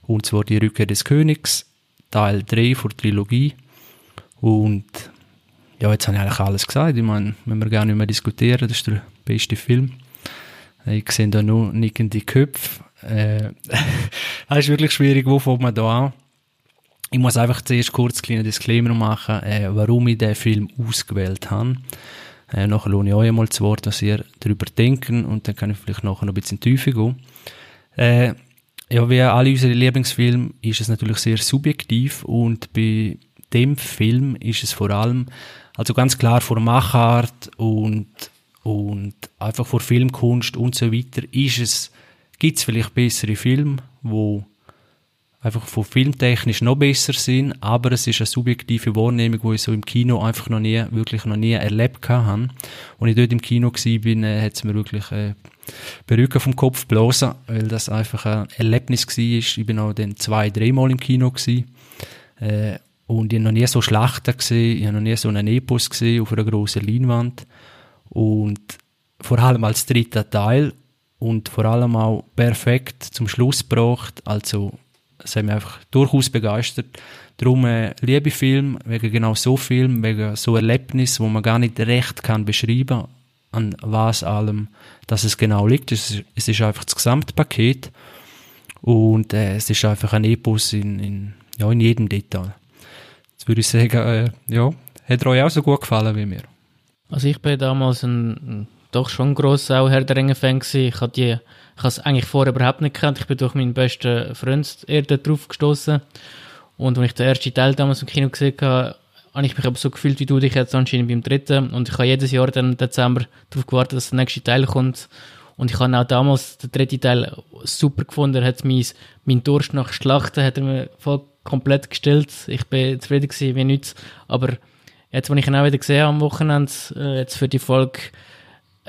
Und zwar die Rückkehr des Königs, Teil 3 der Trilogie. Und ja, jetzt habe ich eigentlich alles gesagt. Ich meine, wenn wir gar nicht mehr diskutieren, das ist der beste Film. Ich sehe da nur nickende Köpfe. Äh, das ist wirklich schwierig, wo fängt man da an? Ich muss einfach zuerst kurz ein kleines Disclaimer machen, äh, warum ich den Film ausgewählt habe. Äh, nachher lohne ich euch einmal zu Wort, dass ihr darüber denken und dann kann ich vielleicht nachher noch ein bisschen tiefer gehen. Äh, ja, wie alle unsere Lieblingsfilme ist es natürlich sehr subjektiv und bei dem Film ist es vor allem, also ganz klar vor Machart und und einfach vor Filmkunst und so weiter ist es, gibt es vielleicht bessere Filme, wo einfach von filmtechnisch noch besser sind, aber es ist eine subjektive Wahrnehmung, die ich so im Kino einfach noch nie, wirklich noch nie erlebt habe. Und ich dort im Kino war, äh, hat es mir wirklich äh, Perücke vom Kopf geblasen, weil das einfach ein Erlebnis war. Ich bin auch dann zwei, dreimal im Kino. Äh, und ich habe noch nie so Schlachten gesehen, ich habe noch nie so einen Epos gesehen auf einer grossen Leinwand. Und vor allem als dritter Teil und vor allem auch perfekt zum Schluss gebracht. Also, es hat mich einfach durchaus begeistert. Darum äh, liebe Film, wegen genau so Film, wegen so Erlebnis, wo man gar nicht recht kann beschreiben, an was allem, dass es genau liegt. Es, ist, es ist einfach das Gesamtpaket und äh, es ist einfach ein Epos in, in, ja, in jedem Detail. Jetzt würde ich sagen, äh, ja, hat euch auch so gut gefallen wie mir. Also ich bin damals ein doch schon grosser auch Herr der Ringe-Fan gewesen. Ich habe es eigentlich vorher überhaupt nicht gekannt. Ich bin durch meinen besten Freund eher darauf gestoßen. Und als ich den ersten Teil damals im Kino gesehen habe, habe ich mich aber so gefühlt wie du dich jetzt anscheinend beim dritten. Und ich habe jedes Jahr dann im Dezember darauf gewartet, dass der nächste Teil kommt. Und ich habe auch damals den dritten Teil super gefunden. Er hat mein, mein Durst nach Schlachten hat er mir voll komplett gestellt. Ich bin zufrieden gewesen, wie nichts. Aber Jetzt, wo ich ihn auch wieder gesehen habe am Wochenende, äh, jetzt für die Folge,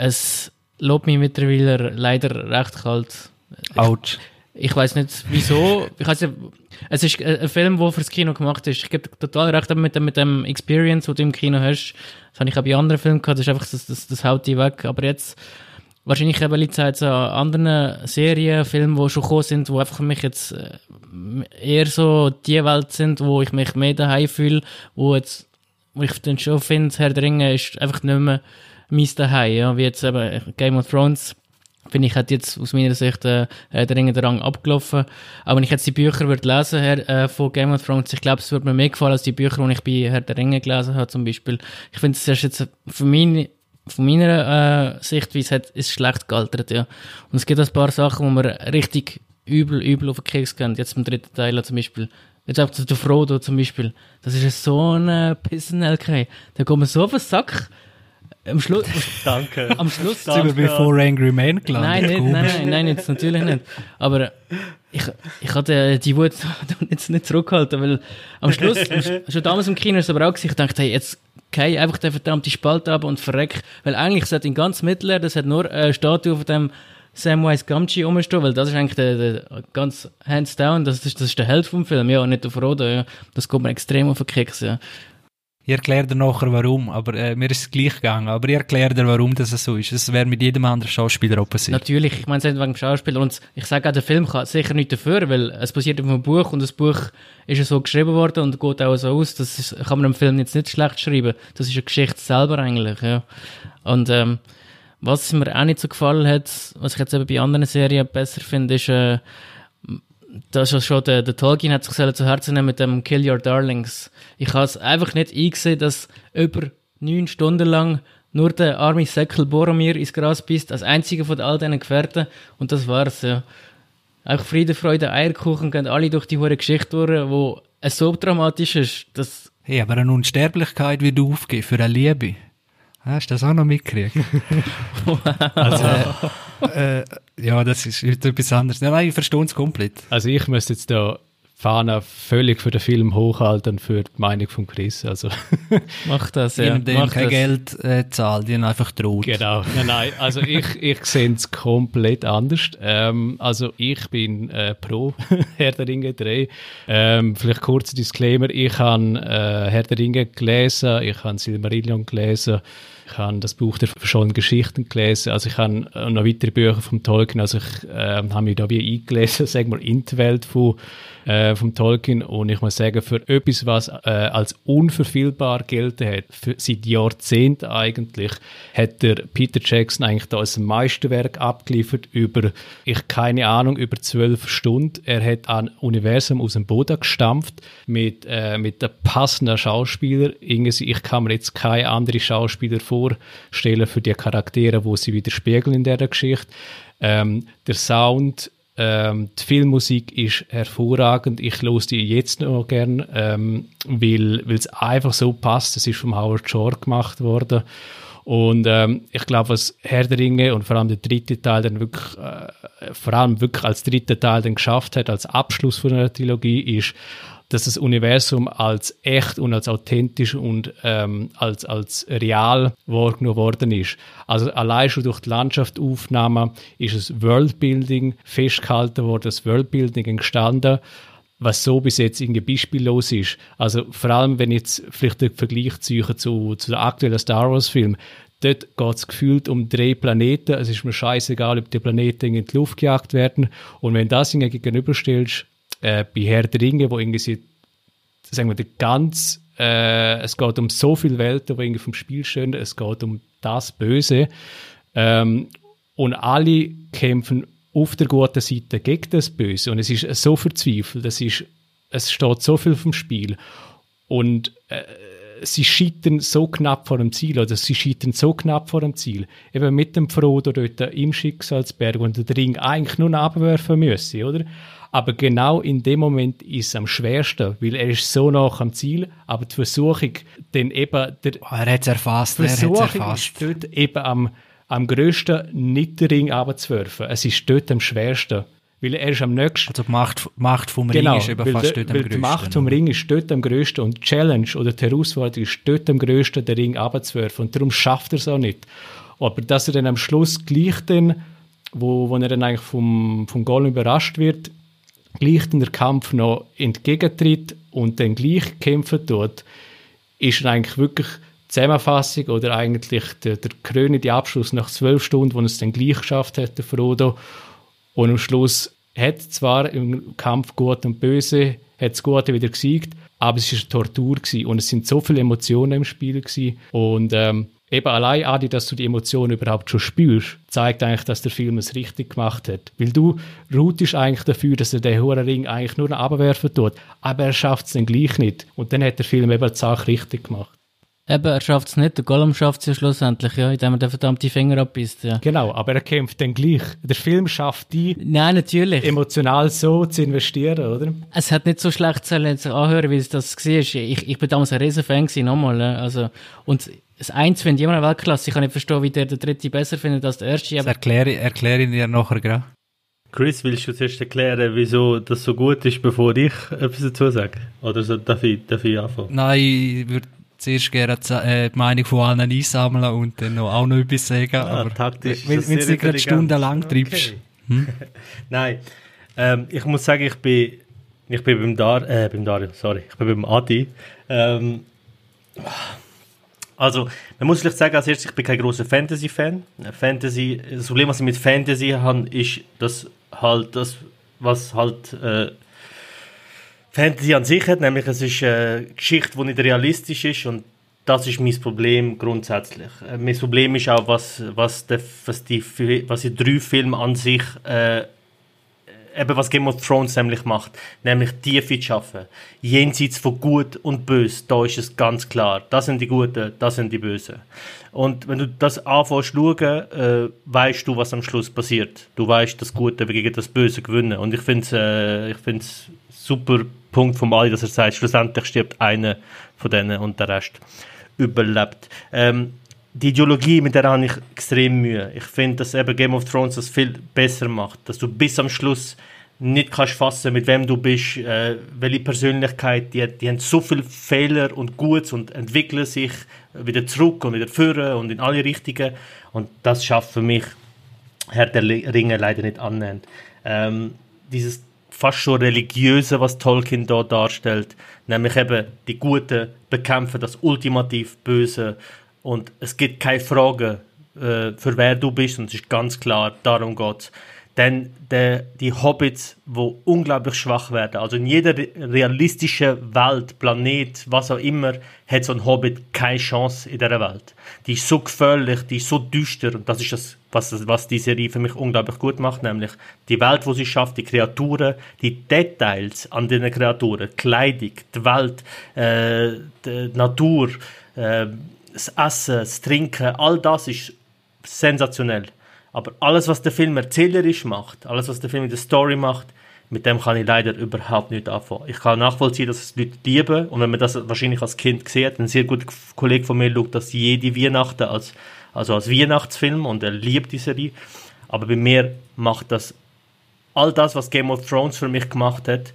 es lobt mich mittlerweile leider recht kalt. Autsch. Ich, ich weiß nicht wieso. Ich weiß nicht, es ist ein Film, der fürs Kino gemacht ist. Ich gebe total recht mit dem, mit dem Experience, das du im Kino hast. Das habe ich auch bei anderen Filmen gehabt. Das ist einfach, das, das, das haut die weg. Aber jetzt, wahrscheinlich eben liegt es an anderen Serien, Filmen, die schon gekommen sind, die einfach für mich jetzt äh, eher so die Welt sind, wo ich mich mehr daheim fühle, wo jetzt wo ich dann schon finde, Herr Ringe ist einfach nicht mehr mein Daheim, ja, wie jetzt eben Game of Thrones, finde ich, hat jetzt aus meiner Sicht äh, der Ringe der Rang abgelaufen. Aber wenn ich jetzt die Bücher würde lesen Herr, äh, von Game of Thrones, ich glaube, es würde mir mehr gefallen als die Bücher, die ich bei Herr der Ringe gelesen habe, zum Beispiel. Ich finde, es ist jetzt für mich von meiner äh, Sichtweise hat, ist schlecht gealtert, ja. Und es gibt ein paar Sachen, wo man richtig übel, übel auf den Keks gehen. Jetzt beim dritten Teil zum Beispiel. Jetzt auch der Frodo zum Beispiel. Das ist so ein Pissen-LK. Da kommt man so auf den Sack. Am Schluss. Danke. Am Schluss. Sind wir bei Four Angry Men gelandet? Nein, nicht, nein, nein, nein, jetzt natürlich nicht. Aber ich, ich hatte die Wut jetzt nicht zurückgehalten, weil am Schluss, schon damals im Kino ist es aber auch gesagt, ich dachte, hey, jetzt geh einfach den verdammten Spalt ab und verreck. Weil eigentlich sollte in ganz Mittelerde, das hat nur eine Statue von dem Samwise Gamgee rumstehen, weil das ist eigentlich der, der ganz hands down, das ist, das ist der Held vom Film, ja, und nicht der Frodo, ja. Das kommt mir extrem auf den Keks, ja. Ich erkläre dir nachher warum, aber äh, mir ist es gleich gegangen. Aber ich erkläre dir, warum das so ist. Das wäre mit jedem anderen Schauspieler passiert. Natürlich, ich meine es nicht wegen dem Schauspieler. Und ich sage auch, der Film kann sicher nicht dafür, weil es basiert auf einem Buch und das Buch ist ja so geschrieben worden und geht auch so aus. Das ist, kann man im Film jetzt nicht schlecht schreiben. Das ist eine Geschichte selber eigentlich, ja. Und ähm, was mir auch nicht so gefallen hat, was ich jetzt eben bei anderen Serien besser finde, ist, äh, das ist schon der, der Tolkien hat sich zu Herzen nehmen mit dem Kill Your Darlings. Ich habe es einfach nicht eingesehen, dass über neun Stunden lang nur der arme Säckel Boromir ins Gras bist, als einziger von all diesen Gefährten. Und das war's, ja. Auch Friede, Freude, Eierkuchen gehen alle durch die hohe Geschichte durch, wo es so dramatisch ist, dass... Hey, aber eine Unsterblichkeit wird aufgeben für eine Liebe. Hast du das auch noch mitgekriegt? also, äh, ja, das ist etwas anderes. Nein, ich verstehe es komplett. Also ich müsste jetzt da Fahne völlig für den Film hochhalten für die Meinung von Chris. Also Mach das, ja. Die haben kein das. Geld äh, zahlt, die haben einfach droht. Genau. Nein, nein, also ich, ich sehe es komplett anders. Ähm, also ich bin äh, pro Herr der Ringe 3. Ähm, vielleicht kurzer Disclaimer, ich habe äh, Herr der Ringe gelesen, ich habe Silmarillion gelesen, ich habe das Buch der verschollenen Geschichten gelesen. Also ich habe äh, noch weitere Bücher vom Tolkien. Also ich äh, habe mich da wie eingelesen, sagen wir, in die Welt von, äh, vom Tolkien. Und ich muss sagen, für etwas, was äh, als unverfehlbar gelten hat, für, seit Jahrzehnten eigentlich, hat der Peter Jackson eigentlich da ein Meisterwerk abgeliefert über, ich keine Ahnung, über zwölf Stunden. Er hat ein Universum aus dem Boden gestampft mit, äh, mit einem passenden Schauspieler. Irgendwie, ich kann mir jetzt keine andere Schauspieler vorstellen für die Charaktere, wo sie widerspiegeln in der Geschichte. Ähm, der Sound, ähm, die Filmmusik ist hervorragend. Ich los die jetzt noch gern, ähm, weil es einfach so passt. Es ist vom Howard Shore gemacht worden. Und ähm, ich glaube, was Herr der Ringe und vor allem der dritte Teil dann wirklich, äh, vor allem wirklich als dritter Teil dann geschafft hat, als Abschluss von einer Trilogie, ist, dass das Universum als echt und als authentisch und ähm, als, als real wahrgenommen worden ist. Also allein schon durch die Landschaftsaufnahme ist es Worldbuilding festgehalten worden, das Worldbuilding entstanden, was so bis jetzt irgendwie beispiellos ist. Also vor allem, wenn jetzt vielleicht den Vergleich ziehe zu, zu der aktuellen Star Wars Film, dort geht es gefühlt um drei Planeten. Es ist mir scheißegal, ob die Planeten in die Luft gejagt werden. Und wenn das gegenüberstellst, äh, bei Herr der Ringe, wo irgendwie, sagen wir, die ganz, äh, es geht um so viele Welten, wo irgendwie vom Spiel stehen, es geht um das Böse. Ähm, und alle kämpfen auf der guten Seite gegen das Böse. Und es ist so verzweifelt, es, ist, es steht so viel vom Spiel. Und äh, sie scheitern so knapp vor dem Ziel, oder sie scheitern so knapp vor dem Ziel. Eben mit dem Frodo dort im Schicksalsberg und den Ring eigentlich nur abwerfen müssen, oder? Aber genau in dem Moment ist es am schwersten, weil er ist so nah am Ziel, aber die Versuchung, dann eben... Der oh, er hat es erfasst, er hat erfasst. ist dort eben am, am grössten, nicht den Ring abzuwerfen. Es ist dort am schwersten. Weil er ist am nächsten. Also die Macht, Macht vom Ring genau, ist eben fast dort am größten. Die Macht vom Ring ist dort am größten und die Challenge oder die Herausforderung ist dort am größten, den Ring abzuwerfen. Und darum schafft er es auch nicht. Aber dass er dann am Schluss gleich dann, wo, wo er dann eigentlich vom, vom Golem überrascht wird, gleich den Kampf noch entgegentritt und dann gleich kämpfen tut, ist eigentlich wirklich Zusammenfassung oder eigentlich der, der krönende Abschluss nach zwölf Stunden, wo es dann gleich geschafft hat, der Frodo. Und am Schluss hat zwar im Kampf Gut und Böse, hat das Gute wieder gesiegt, aber es war eine Tortur gewesen. und es sind so viele Emotionen im Spiel gewesen. und ähm, eben allein, Adi, dass du die Emotionen überhaupt schon spürst, zeigt eigentlich, dass der Film es richtig gemacht hat. Weil du routest eigentlich dafür, dass er den hohen Ring eigentlich nur noch abwerfen tut, aber er schafft es dann gleich nicht. Und dann hat der Film eben die Sache richtig gemacht. Eben, er schafft es nicht, der Gollum schafft es ja schlussendlich, ja, indem er den verdammten Finger abbisst, ja. Genau, aber er kämpft dann gleich. Der Film schafft die, Nein, natürlich. emotional so zu investieren, oder? Es hat nicht so schlecht sich anhören, wie es das war. Ich, ich bin damals ein Riesenfan gewesen, nochmal. Also, und das Eins finde ich immer eine Weltklasse. Ich kann nicht verstehen, wie der den dritte besser findet als der erste. Das erkläre, erkläre ich dir nachher gerade. Chris, willst du zuerst erklären, wieso das so gut ist, bevor ich etwas dazu sage? Oder so, darf, ich, darf ich anfangen? Nein, ich würde zuerst gerne die, äh, die Meinung von allen einsammeln und dann noch, auch noch etwas sagen. Ah, aber taktisch wenn du nicht gerade stundenlang treibst. Okay. Nein, ähm, ich muss sagen, ich bin, ich bin beim, Dar, äh, beim Dario, sorry, ich bin beim Adi. Ähm, also, man muss vielleicht sagen, als erstes, ich bin kein großer Fantasy-Fan. Fantasy, das Problem, was ich mit Fantasy habe, ist, dass halt das, was halt äh, Fantasy an sich hat, nämlich es ist eine Geschichte, die nicht realistisch ist und das ist mein Problem grundsätzlich. Äh, mein Problem ist auch, was, was, der, was, die, was die drei Filme an sich, äh, eben was Game of Thrones nämlich macht, nämlich Tiefe zu schaffen. Jenseits von Gut und Böse, da ist es ganz klar. Das sind die Guten, das sind die Bösen. Und wenn du das anfängst zu schauen, äh, weißt du, was am Schluss passiert. Du weißt, das Gute gegen das Böse gewinnen. Und ich finde es äh, super Punkt vom Ali, dass er sagt, schlussendlich stirbt einer von denen und der Rest überlebt. Ähm, die Ideologie, mit der habe ich extrem Mühe. Ich finde, dass eben Game of Thrones das viel besser macht, dass du bis am Schluss nicht kannst fassen, mit wem du bist, äh, welche Persönlichkeit, die, die haben so viele Fehler und Gutes und entwickeln sich wieder zurück und wieder führen und in alle Richtungen und das schafft für mich Herr der Ringe leider nicht annähernd. Ähm, dieses fast schon religiöse, was Tolkien da darstellt, nämlich eben die Guten bekämpfen das ultimativ Böse und es gibt keine Frage, äh, für wer du bist und es ist ganz klar, darum geht's. Denn der, die Hobbits, wo unglaublich schwach werden, also in jeder re- realistischen Welt, Planet, was auch immer, hat so ein Hobbit keine Chance in dieser Welt. Die ist so gefährlich, die ist so düster und das ist das, was, was die Serie für mich unglaublich gut macht, nämlich die Welt, wo sie schafft, die Kreaturen, die Details an den Kreaturen, die Kleidung, die Welt, äh, die Natur, äh, das Essen, das Trinken, all das ist sensationell. Aber alles, was der Film erzählerisch macht, alles, was der Film in der Story macht, mit dem kann ich leider überhaupt nicht anfangen. Ich kann nachvollziehen, dass es Leute lieben und wenn man das wahrscheinlich als Kind hat, ein sehr guter Kollege von mir schaut das jede Weihnachten als, also als Weihnachtsfilm und er liebt die Serie. Aber bei mir macht das all das, was Game of Thrones für mich gemacht hat,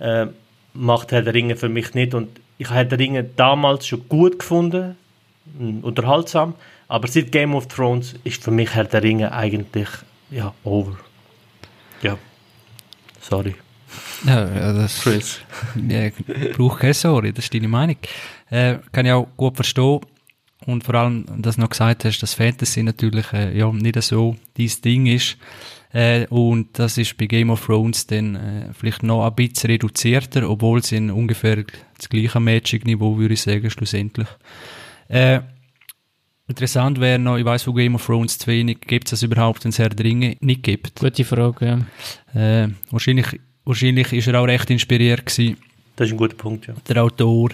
äh, macht Herr der Ringe für mich nicht. Und ich habe Herr der Ringe damals schon gut gefunden, unterhaltsam, aber seit Game of Thrones ist für mich Herr der Ringe eigentlich ja, over. Ja. Sorry. Ja, ja, das Chris. ja, braucht keine Sorge, das ist deine Meinung. Äh, kann ich auch gut verstehen. Und vor allem, dass du noch gesagt hast, dass Fantasy natürlich äh, ja, nicht so dein Ding ist. Äh, und das ist bei Game of Thrones dann äh, vielleicht noch ein bisschen reduzierter, obwohl sie in ungefähr das gleiche Magic-Niveau, würde ich sagen, schlussendlich. Äh, interessant wäre noch, ich weiß von Game of Thrones zu wenig, gibt es das überhaupt, wenn es Herr der Ringe nicht gibt? Gute Frage, ja. Äh, wahrscheinlich, wahrscheinlich ist er auch recht inspiriert gewesen, Das ist ein guter Punkt, ja. der Autor.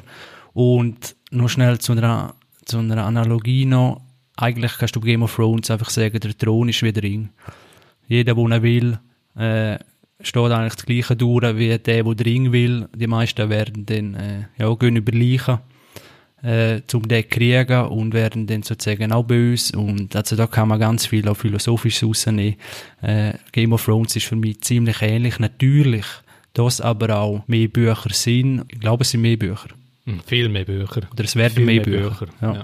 Und noch schnell zu einer, zu einer Analogie noch. Eigentlich kannst du bei Game of Thrones einfach sagen, der Thron ist wie der Ring. Jeder, der ihn will, äh, steht eigentlich das Gleiche durch wie der, der den Ring will. Die meisten werden dann, äh, ja, gehen über Leichen, äh, zum den kriegen und werden dann sozusagen auch böse. Und also da kann man ganz viel auch philosophisch rausnehmen. Äh, Game of Thrones ist für mich ziemlich ähnlich. Natürlich, dass aber auch mehr Bücher sind. Ich glaube, es sind mehr Bücher. Hm, viel mehr Bücher. Oder es werden Viel mehr, mehr Bücher. Bücher, Ja. ja.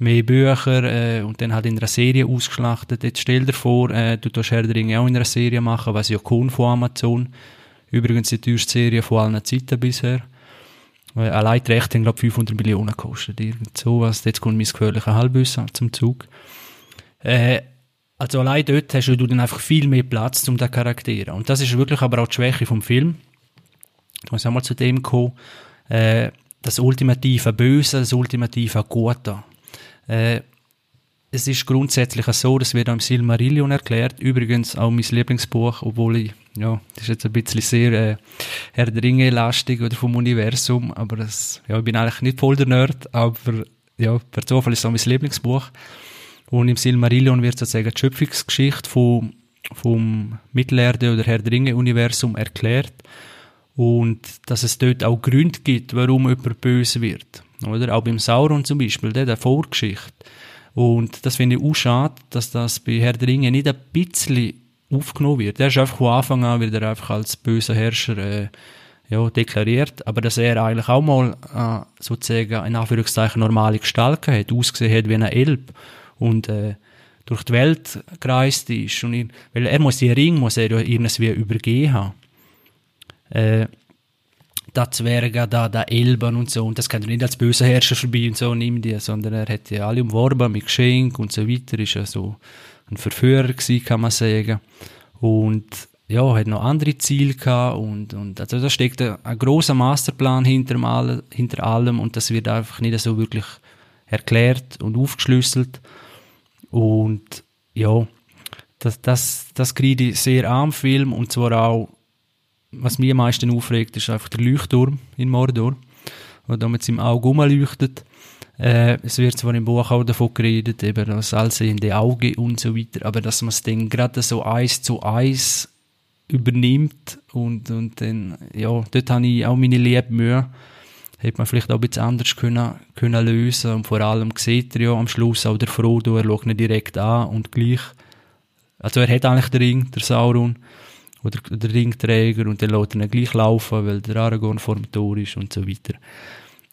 Mehr Bücher äh, und dann halt in einer Serie ausgeschlachtet. Jetzt stell dir vor, äh, du tust Herr der Ringe auch in einer Serie machen, was ja kommt von Amazon. Übrigens die teuerste Serie von allen Zeiten bisher. Äh, allein die Rechte haben, glaube 500 Millionen gekostet. Irgend sowas. Jetzt kommt mein gefährlicher Halbwissen zum Zug. Äh, also allein dort hast du dann einfach viel mehr Platz zum den Charakteren. Und das ist wirklich aber auch die Schwäche vom Film. Ich muss auch mal zu dem kommen. Äh, das ultimative Böse, das ultimative Gute. Äh, es ist grundsätzlich so, das wird auch im Silmarillion erklärt. Übrigens auch mein Lieblingsbuch, obwohl ich, ja, das ist jetzt ein bisschen sehr äh, Herr der Ringe lastig oder vom Universum, aber das, ja, ich bin eigentlich nicht voll der Nerd, aber ja, per Zufall ist es auch mein Lieblingsbuch. Und im Silmarillion wird sozusagen die Schöpfungsgeschichte vom, vom Mittelerde- oder Herr der Ringe-Universum erklärt. Und dass es dort auch Gründe gibt, warum jemand böse wird. Oder? Auch beim Sauron zum Beispiel, der, der Vorgeschichte. Und das finde ich auch schade, dass das bei Herr der Ringe nicht ein bisschen aufgenommen wird. Der ist einfach von Anfang an wird er einfach als böser Herrscher äh, ja, deklariert, aber dass er eigentlich auch mal äh, sozusagen in Anführungszeichen normale Gestalt hat, ausgesehen hat wie ein Elb und äh, durch die Welt gereist ist. Und ihn, weil er muss den Ring muss er ja irgendwie übergehen haben. Äh, da Zwerge, da, da Elben und so. Und das kann er nicht als böser Herrscher vorbei und so in Indien, sondern er hat ja alle umworben mit Geschenk und so weiter. Ist ja so ein Verführer gewesen, kann man sagen. Und ja, hat noch andere Ziele gehabt und, und also da steckt ein, ein großer Masterplan hinter, all, hinter allem und das wird einfach nicht so wirklich erklärt und aufgeschlüsselt. Und ja, das, das, das kriege ich sehr am Film und zwar auch, was mich am meisten aufregt, ist einfach der Leuchtturm in Mordor, der da mit seinem Auge rumleuchtet. Äh, es wird zwar im Buch auch davon geredet, eben das allsehende Auge und so weiter, aber dass man es dann gerade so eins zu eins übernimmt und, und dann, ja, dort habe ich auch meine liebe Mühe. Hätte man vielleicht auch ein bisschen anders können, können lösen und vor allem sieht er ja am Schluss auch der Frodo, er schaut ihn direkt an und gleich, also er hat eigentlich den Ring, der Sauron, oder der Ringträger und dann lässt er ihn gleich laufen, weil der Aragorn vor dem Tor ist und so weiter.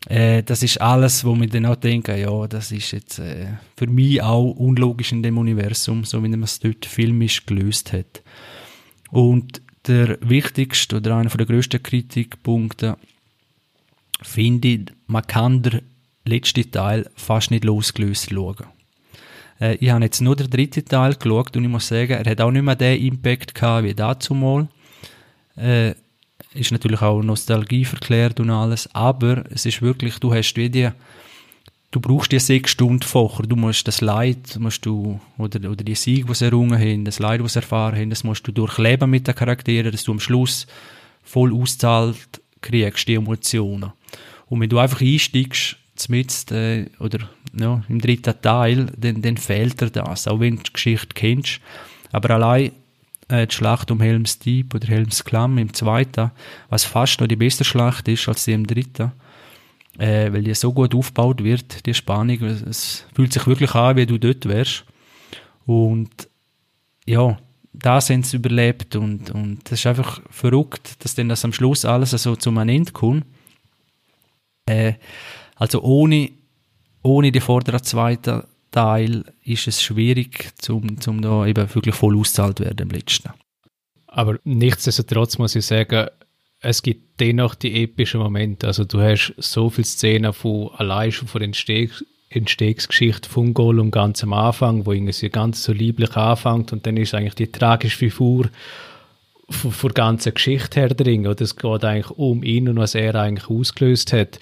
Äh, das ist alles, wo wir dann auch denken, ja, das ist jetzt äh, für mich auch unlogisch in dem Universum, so wie man es dort filmisch gelöst hat. Und der wichtigste oder einer der grössten Kritikpunkte finde ich, man kann den letzten Teil fast nicht losgelöst schauen. Äh, ich habe jetzt nur den dritten Teil geschaut und ich muss sagen, er hat auch nicht mehr den Impact gehabt wie dazu mal. Äh, ist natürlich auch Nostalgie verklärt und alles, aber es ist wirklich, du hast wie die, du brauchst die sechs Stunden vorher, du musst das Leid, musst du, oder, oder die Sieg, die sie errungen haben, das Leid, das sie erfahren haben, das musst du durchleben mit den Charakteren, dass du am Schluss voll auszahlt kriegst, die Emotionen. Und wenn du einfach einsteigst, zumindest, äh, oder ja, im dritten Teil, dann, dann fehlt dir das, auch wenn du die Geschichte kennst. Aber allein die Schlacht um Helms Deep oder Helms Klamm im zweiten, was fast noch die beste Schlacht ist als die im dritten, äh, weil die so gut aufgebaut wird, die Spannung, es fühlt sich wirklich an, wie du dort wärst. Und ja, das haben sie überlebt und, und das ist einfach verrückt, dass dann das am Schluss alles so zum Ende kommt. Äh, also ohne, ohne die vorderen zweiten Teil ist es schwierig, zum, zum da eben wirklich voll auszahlt werden im letzten. Aber nichtsdestotrotz muss ich sagen, es gibt dennoch die epischen Momente. Also du hast so viele Szenen von allein schon von Entsteh Entstehungsgeschichte von Gollum ganz am Anfang, wo irgendwie ganz so lieblich anfängt und dann ist eigentlich die tragische Figur von der ganzen Geschichte her drin. Oder es geht eigentlich um ihn und was er eigentlich ausgelöst hat.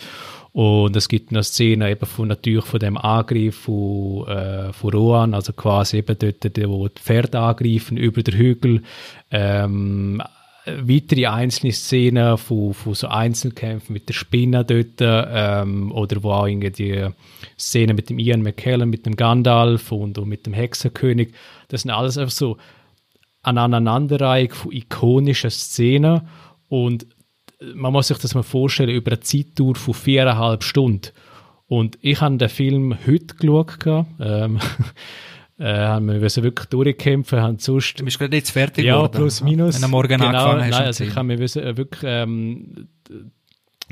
Und es gibt eine Szene eben von, natürlich von dem Angriff von, äh, von Rohan, also quasi eben dort, wo die Pferde angreifen über den Hügel. Ähm, weitere einzelne Szenen von, von so Einzelkämpfen mit der Spinne dort ähm, oder wo auch irgendwie die Szene mit dem Ian McKellen, mit dem Gandalf und, und mit dem Hexenkönig, das sind alles einfach so eine Aneinanderreihung von ikonischen Szenen und man muss sich das mal vorstellen, über eine Zeitdauer von viereinhalb Stunden. Und ich habe den Film heute geschaut. Ähm, äh, haben wir müssen wirklich durchkämpfen, haben sonst... Du bist gerade jetzt fertig ja, geworden. plus minus. Wenn du morgen genau, angefangen hast. Nein, also ich habe mir müssen, äh, wirklich ähm,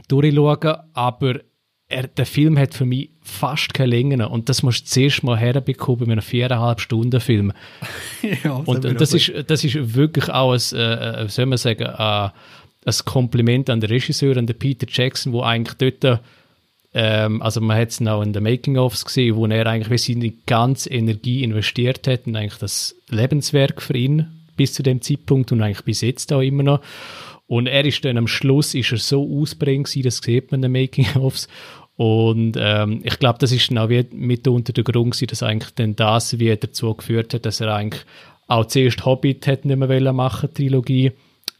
durchschauen, aber er, der Film hat für mich fast keine Länge und das musst du zuerst mal herbekommen bei einem viereinhalb Stunden Film. ja, und, und das, ist, das ist wirklich auch ein, äh, soll man sagen, äh, ein Kompliment an den Regisseur, an den Peter Jackson, wo eigentlich dort, ähm, also man hat es auch in den Making-ofs gesehen, wo er eigentlich seine ganze Energie investiert hat und eigentlich das Lebenswerk für ihn bis zu dem Zeitpunkt und eigentlich bis jetzt auch immer noch. Und er ist dann am Schluss ist er so ausbringend, das sieht man in den Making-ofs. Und ähm, ich glaube, das ist dann auch mitunter der Grund gewesen, dass eigentlich dann das wie dazu geführt hat, dass er eigentlich auch zuerst Hobbit hat nicht mehr machen, Trilogie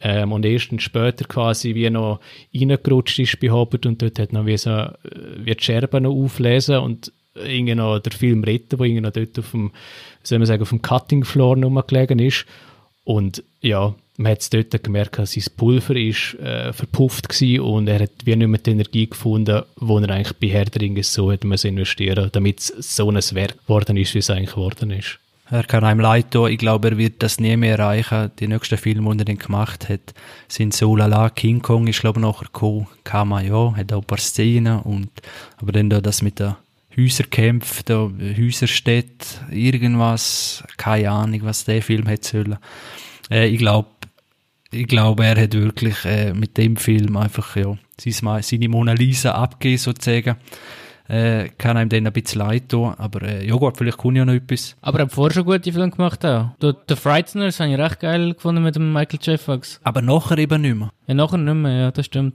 ähm, und erst später quasi wie noch reingerutscht ist bei Hobbit und dort hat noch wie so äh, wie die Scherben noch auflesen und irgendwie noch der Film retten, der irgendwie noch dort auf dem, soll man sagen, auf dem Cutting Floor gelegen ist. Und ja, man hat es dort gemerkt, dass sein Pulver ist äh, verpufft war und er hat wie nicht mehr die Energie gefunden, die er eigentlich bei Ringe so hätte investieren damit es so ein Werk geworden ist, wie es eigentlich geworden ist. Er kann einem leid tun. Ich glaube, er wird das nie mehr erreichen. Die nächsten Filme, die er dann gemacht hat, sind so lala. King Kong ist, glaube ich, nachher gekommen. Kama, ja, hat auch ein paar Szenen. Und, aber dann da das mit den Häuserkämpfen, da Häuserstädte, irgendwas, keine Ahnung, was der Film hätte sollen. Äh, ich glaube, ich glaube, er hat wirklich äh, mit dem Film einfach ja, seine Mona Lisa abgegeben, sozusagen. Äh, kann einem dann ein bisschen leid tun, aber äh, ja gut, vielleicht kommt ja noch etwas. Aber er hat vorher schon gute Filme gemacht auch. The, The Frighteners habe ich recht geil gefunden mit dem Michael J. Fox. Aber nachher eben nicht mehr. Ja, nachher nicht mehr, ja, das stimmt.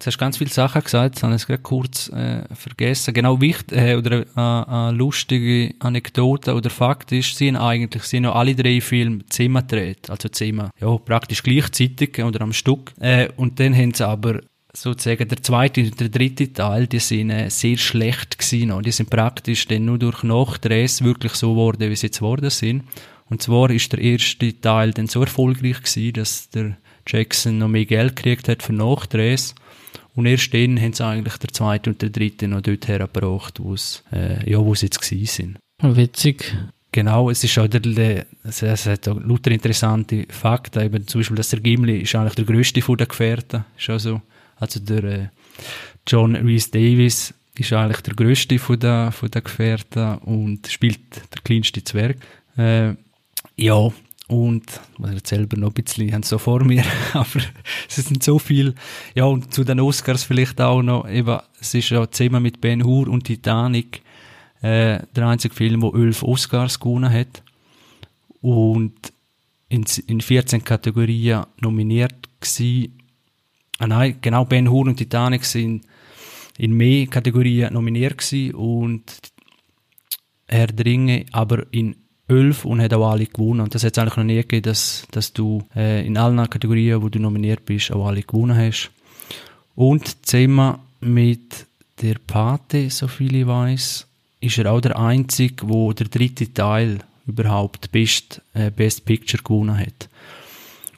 Jetzt hast du ganz viele Sachen gesagt, das habe ich gerade kurz äh, vergessen. Genau wichtig, äh, oder eine äh, äh, lustige Anekdote oder Fakt ist, haben eigentlich, haben ja alle drei Filme Zimmer gedreht, also Zimmer, ja, praktisch gleichzeitig oder am Stück. Äh, und dann haben sie aber sozusagen der zweite und der dritte Teil, die sind äh, sehr schlecht gewesen. Und die sind praktisch dann nur durch Nachdrehs wirklich so geworden, wie sie jetzt geworden sind. Und zwar ist der erste Teil dann so erfolgreich gewesen, dass der Jackson noch mehr Geld gekriegt hat für Nachdrehs. Und erst dann haben sie eigentlich der zweite und der dritte noch dort hergebracht, wo es, äh, ja, wo sie jetzt gewesen sind. Witzig. Genau, es ist auch der, der es, es hat auch lauter interessante Fakten, eben zum Beispiel, dass der Gimli ist eigentlich der größte von den Gefährten, ist auch so. Also der äh, John Rhys Davis ist eigentlich der größte von den, von den Gefährten und spielt der kleinste Zwerg. Äh, ja, und, was jetzt selber noch ein bisschen, ich habe so vor mir, aber es sind so viel. Ja, und zu den Oscars vielleicht auch noch, eben, es ist ja zusammen mit Ben Hur und Titanic äh, der einzige Film, der elf Oscars gewonnen hat. Und in, in 14 Kategorien nominiert gewesen. Ah nein, genau, Ben Hur und Titanic sind in mehr Kategorien nominiert gewesen und Herr Dringe aber in 11 und hat auch alle gewonnen. Und das hat es eigentlich noch nie gegeben, dass, dass du äh, in allen Kategorien, wo du nominiert bist, auch alle gewonnen hast. Und zusammen mit der Pate, so viel ich weiß, ist er auch der Einzige, wo der dritte Teil überhaupt Best, äh, Best Picture gewonnen hat.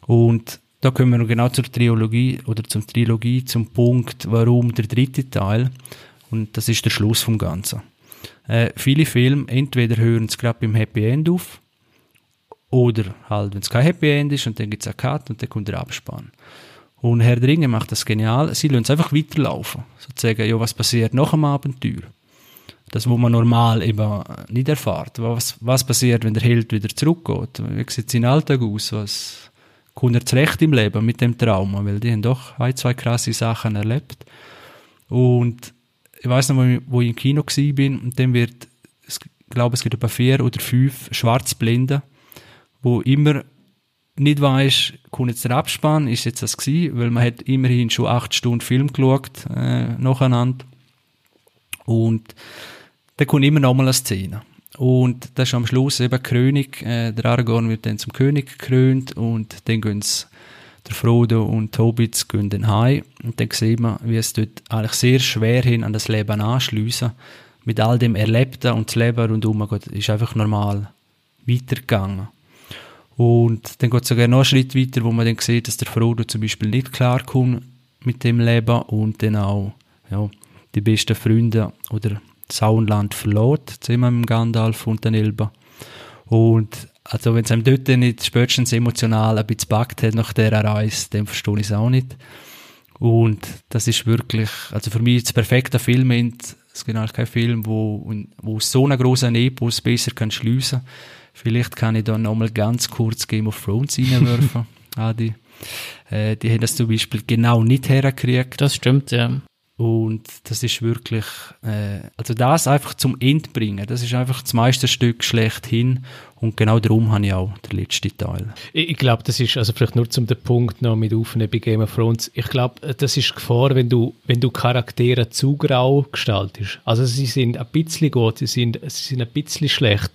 Und da kommen wir genau zur Trilogie oder zum Trilogie, zum Punkt, warum der dritte Teil. Und das ist der Schluss vom Ganzen. Äh, viele Filme, entweder hören es gerade beim Happy End auf, oder halt, wenn es kein Happy End ist und dann gibt es einen Cut und dann kommt der Abspann. Und Herr Dringe macht das genial. Sie lassen es einfach weiterlaufen. Sozusagen, ja, was passiert nach dem Abenteuer? Das, was man normal eben nicht erfährt. Was, was passiert, wenn der Held wieder zurückgeht? Wie sieht sein Alltag aus? Was kommt er zurecht im Leben mit dem Trauma? Weil die haben doch ein, zwei krasse Sachen erlebt. Und ich weiß noch, wo ich, im Kino bin und dann wird, ich glaube, es gibt etwa vier oder fünf Schwarzblenden, wo immer nicht weiß, kommt jetzt der Abspann, ist jetzt das gewesen, weil man hat immerhin schon acht Stunden Film geschaut, äh, nacheinander. Und da kommt immer noch mal eine Szene. Und das ist am Schluss eben König, äh, der Aragorn wird dann zum König gekrönt und dann gehen der Frodo und Hobbits gehen dann heim und dann sieht man, wie es dort eigentlich sehr schwer hin an das Leben anschliessen. Mit all dem Erlebten und das Leben rundherum geht, ist einfach normal weitergegangen. Und dann geht es sogar noch einen Schritt weiter, wo man dann sieht, dass der Frodo zum Beispiel nicht klarkommt mit dem Leben und dann auch ja, die besten Freunde oder das Auenland verlässt, zusammen mit Gandalf und den Elben. Und also wenn es einem dort nicht spätestens emotional ein bisschen backt hat nach dieser Reise, dann verstehe ich es auch nicht. Und das ist wirklich, also für mich das perfekte Film, es gibt eigentlich keinen Film, wo, wo so einen grossen Epos besser kann schliessen Vielleicht kann ich da nochmal ganz kurz Game of Thrones reinwerfen, Adi. Äh, die haben das zum Beispiel genau nicht hergekriegt. Das stimmt, ja. Und das ist wirklich, äh, also das einfach zum End bringen, das ist einfach das meiste Stück schlechthin. Und genau darum habe ich auch den letzten Teil. Ich, ich glaube, das ist, also vielleicht nur zum den Punkt noch mit aufnehmen bei Game of Thrones. Ich glaube, das ist Gefahr, wenn du, wenn du Charaktere zu grau gestaltest. Also sie sind ein bisschen gut, sie sind, sie sind ein bisschen schlecht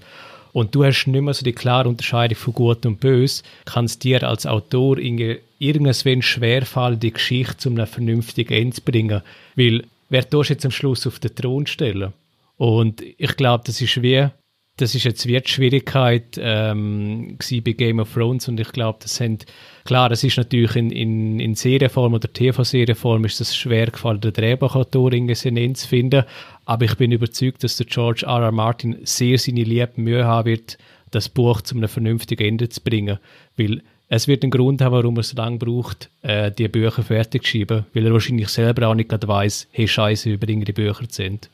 und du hast nicht mehr so die klare Unterscheidung von Gut und Böse, kannst dir als Autor irgendwann schwerfallen, die Geschichte zu einem vernünftigen Ende zu bringen. Weil, wer tust jetzt am Schluss auf den Thron stellen? Und ich glaube, das ist wie, das ist jetzt die Schwierigkeit ähm, bei Game of Thrones und ich glaube, das sind, klar, es ist natürlich in, in, in Serienform oder TV-Serienform ist es schwer gefallen, den Drehbuchautor irgendwie zu finden, aber ich bin überzeugt, dass der George R. R. Martin sehr seine liebe Mühe haben wird, das Buch zu einem vernünftigen Ende zu bringen, weil es wird einen Grund haben, warum er so lange braucht, äh, die Bücher fertig zu schreiben, weil er wahrscheinlich selber auch nicht gerade weiss, hey Scheiße, wie bringen die Bücher sind.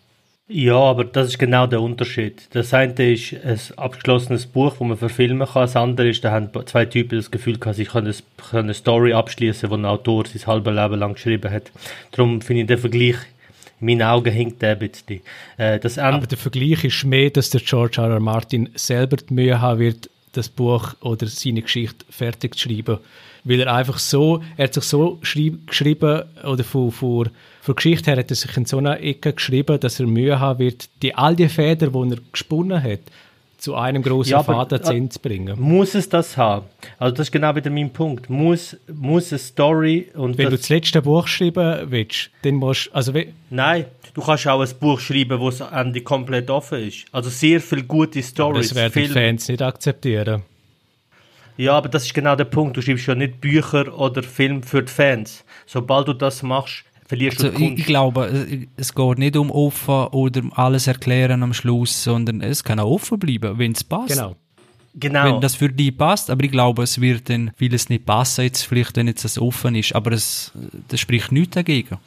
Ja, aber das ist genau der Unterschied. Das eine ist ein abgeschlossenes Buch, das man verfilmen kann. Das andere ist, da haben zwei Typen das Gefühl gehabt, sie können eine Story abschließen, die ein Autor sein halbes Leben lang geschrieben hat. Darum finde ich den Vergleich in meinen Augen hinkt der ein bisschen. Äh, das Aber der Vergleich ist mehr, dass der George R. R. Martin selber die Mühe haben wird, das Buch oder seine Geschichte fertig zu schreiben. Weil er einfach so, er hat sich so geschrieben, oder von, von, von Geschichte her hat er sich in so einer Ecke geschrieben, dass er Mühe haben wird, die, all die Feder, die er gesponnen hat, zu einem großen ja, zu äh, zu bringen. Muss es das haben? Also das ist genau wieder mein Punkt. Muss, muss eine Story und Wenn du das letzte Buch schreiben willst, dann musst also Nein, du kannst auch ein Buch schreiben, wo das Ende komplett offen ist. Also sehr viele gute Stories. das werden die Fans nicht akzeptieren. Ja, aber das ist genau der Punkt. Du schreibst ja nicht Bücher oder Film für die Fans. Sobald du das machst, verlierst also, du die Kunst. Ich, glaube, es geht nicht um offen oder alles erklären am Schluss, sondern es kann auch offen bleiben, wenn es passt. Genau. Genau. Wenn das für die passt, aber ich glaube, es wird dann vieles nicht passen, jetzt vielleicht, wenn jetzt das offen ist, aber es, das spricht nichts dagegen.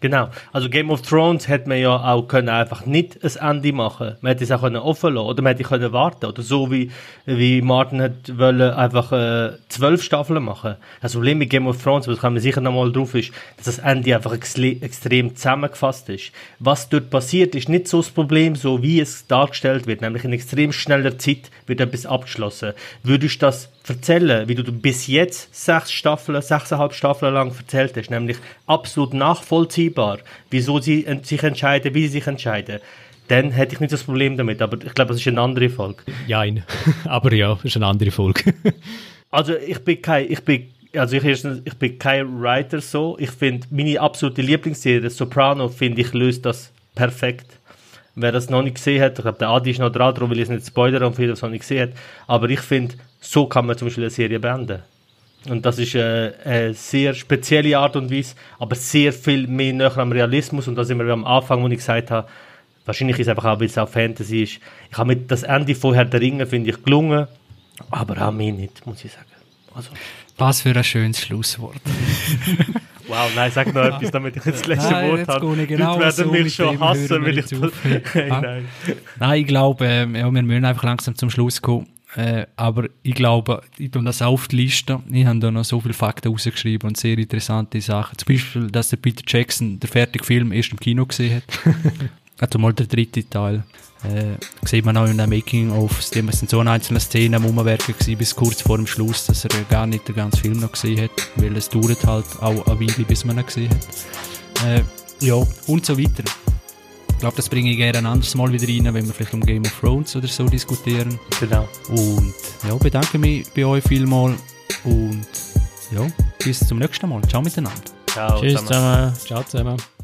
Genau. Also Game of Thrones hätte man ja auch können einfach nicht ein Ende machen. Man hätte es auch können offen lassen oder man hätte können warten oder so wie wie Martin hat wollen einfach äh, zwölf Staffeln machen. Das Problem mit Game of Thrones, das kommen wir sicher nochmal drauf ist, dass das Ende einfach extrem zusammengefasst ist. Was dort passiert, ist nicht so das Problem, so wie es dargestellt wird, nämlich in extrem schneller Zeit wird etwas abgeschlossen. Würdest du das erzählen, wie du bis jetzt sechs Staffeln, sechseinhalb Staffeln lang erzählt hast, nämlich absolut nachvollziehbar, wieso sie sich entscheiden, wie sie sich entscheiden, dann hätte ich nicht das Problem damit. Aber ich glaube, das ist eine andere Folge. Nein, aber ja, das ist eine andere Folge. also ich bin kein, ich bin also ich, ich bin kein Writer so. Ich finde, meine absolute Lieblingsserie, Soprano, finde ich, löst das perfekt. Wer das noch nicht gesehen hat, ich glaube, der Adi ist noch dran, darum will ich es nicht spoilern, und viele das noch nicht gesehen hat. Aber ich finde, so kann man zum Beispiel eine Serie beenden. Und das ist eine, äh, eine, sehr spezielle Art und Weise, aber sehr viel mehr näher am Realismus. Und da sind wir am Anfang, wo ich gesagt habe, wahrscheinlich ist es einfach auch, weil es auch Fantasy ist. Ich habe mit das Ende vorher der Ringe, finde ich, gelungen, aber auch mir nicht, muss ich sagen. Also. Was für ein schönes Schlusswort. Wow, nein, sag noch etwas, damit ich jetzt das letzte nein, Wort habe. Genau Leute werden so mich schon hassen, weil ich hey, nein. nein, ich glaube, äh, ja, wir müssen einfach langsam zum Schluss kommen. Äh, aber ich glaube, ich tue das auf die Liste. Ich habe da noch so viele Fakten rausgeschrieben und sehr interessante Sachen. Zum Beispiel, dass der Peter Jackson den fertigen Film erst im Kino gesehen hat. also mal der dritte Teil. Äh, sieht man auch in der Making-of, es sind so einzelne Szenen am Umwerken bis kurz vor dem Schluss, dass er gar nicht den ganzen Film noch gesehen hat, weil es dauert halt auch eine Weile, bis man ihn gesehen hat. Äh, ja, und so weiter. Ich glaube, das bringe ich gerne ein anderes Mal wieder rein, wenn wir vielleicht um Game of Thrones oder so diskutieren. Genau. Und ja, bedanke mich bei euch vielmal und ja, bis zum nächsten Mal. Ciao miteinander. Ciao Tschüss zusammen. zusammen. Ciao zusammen.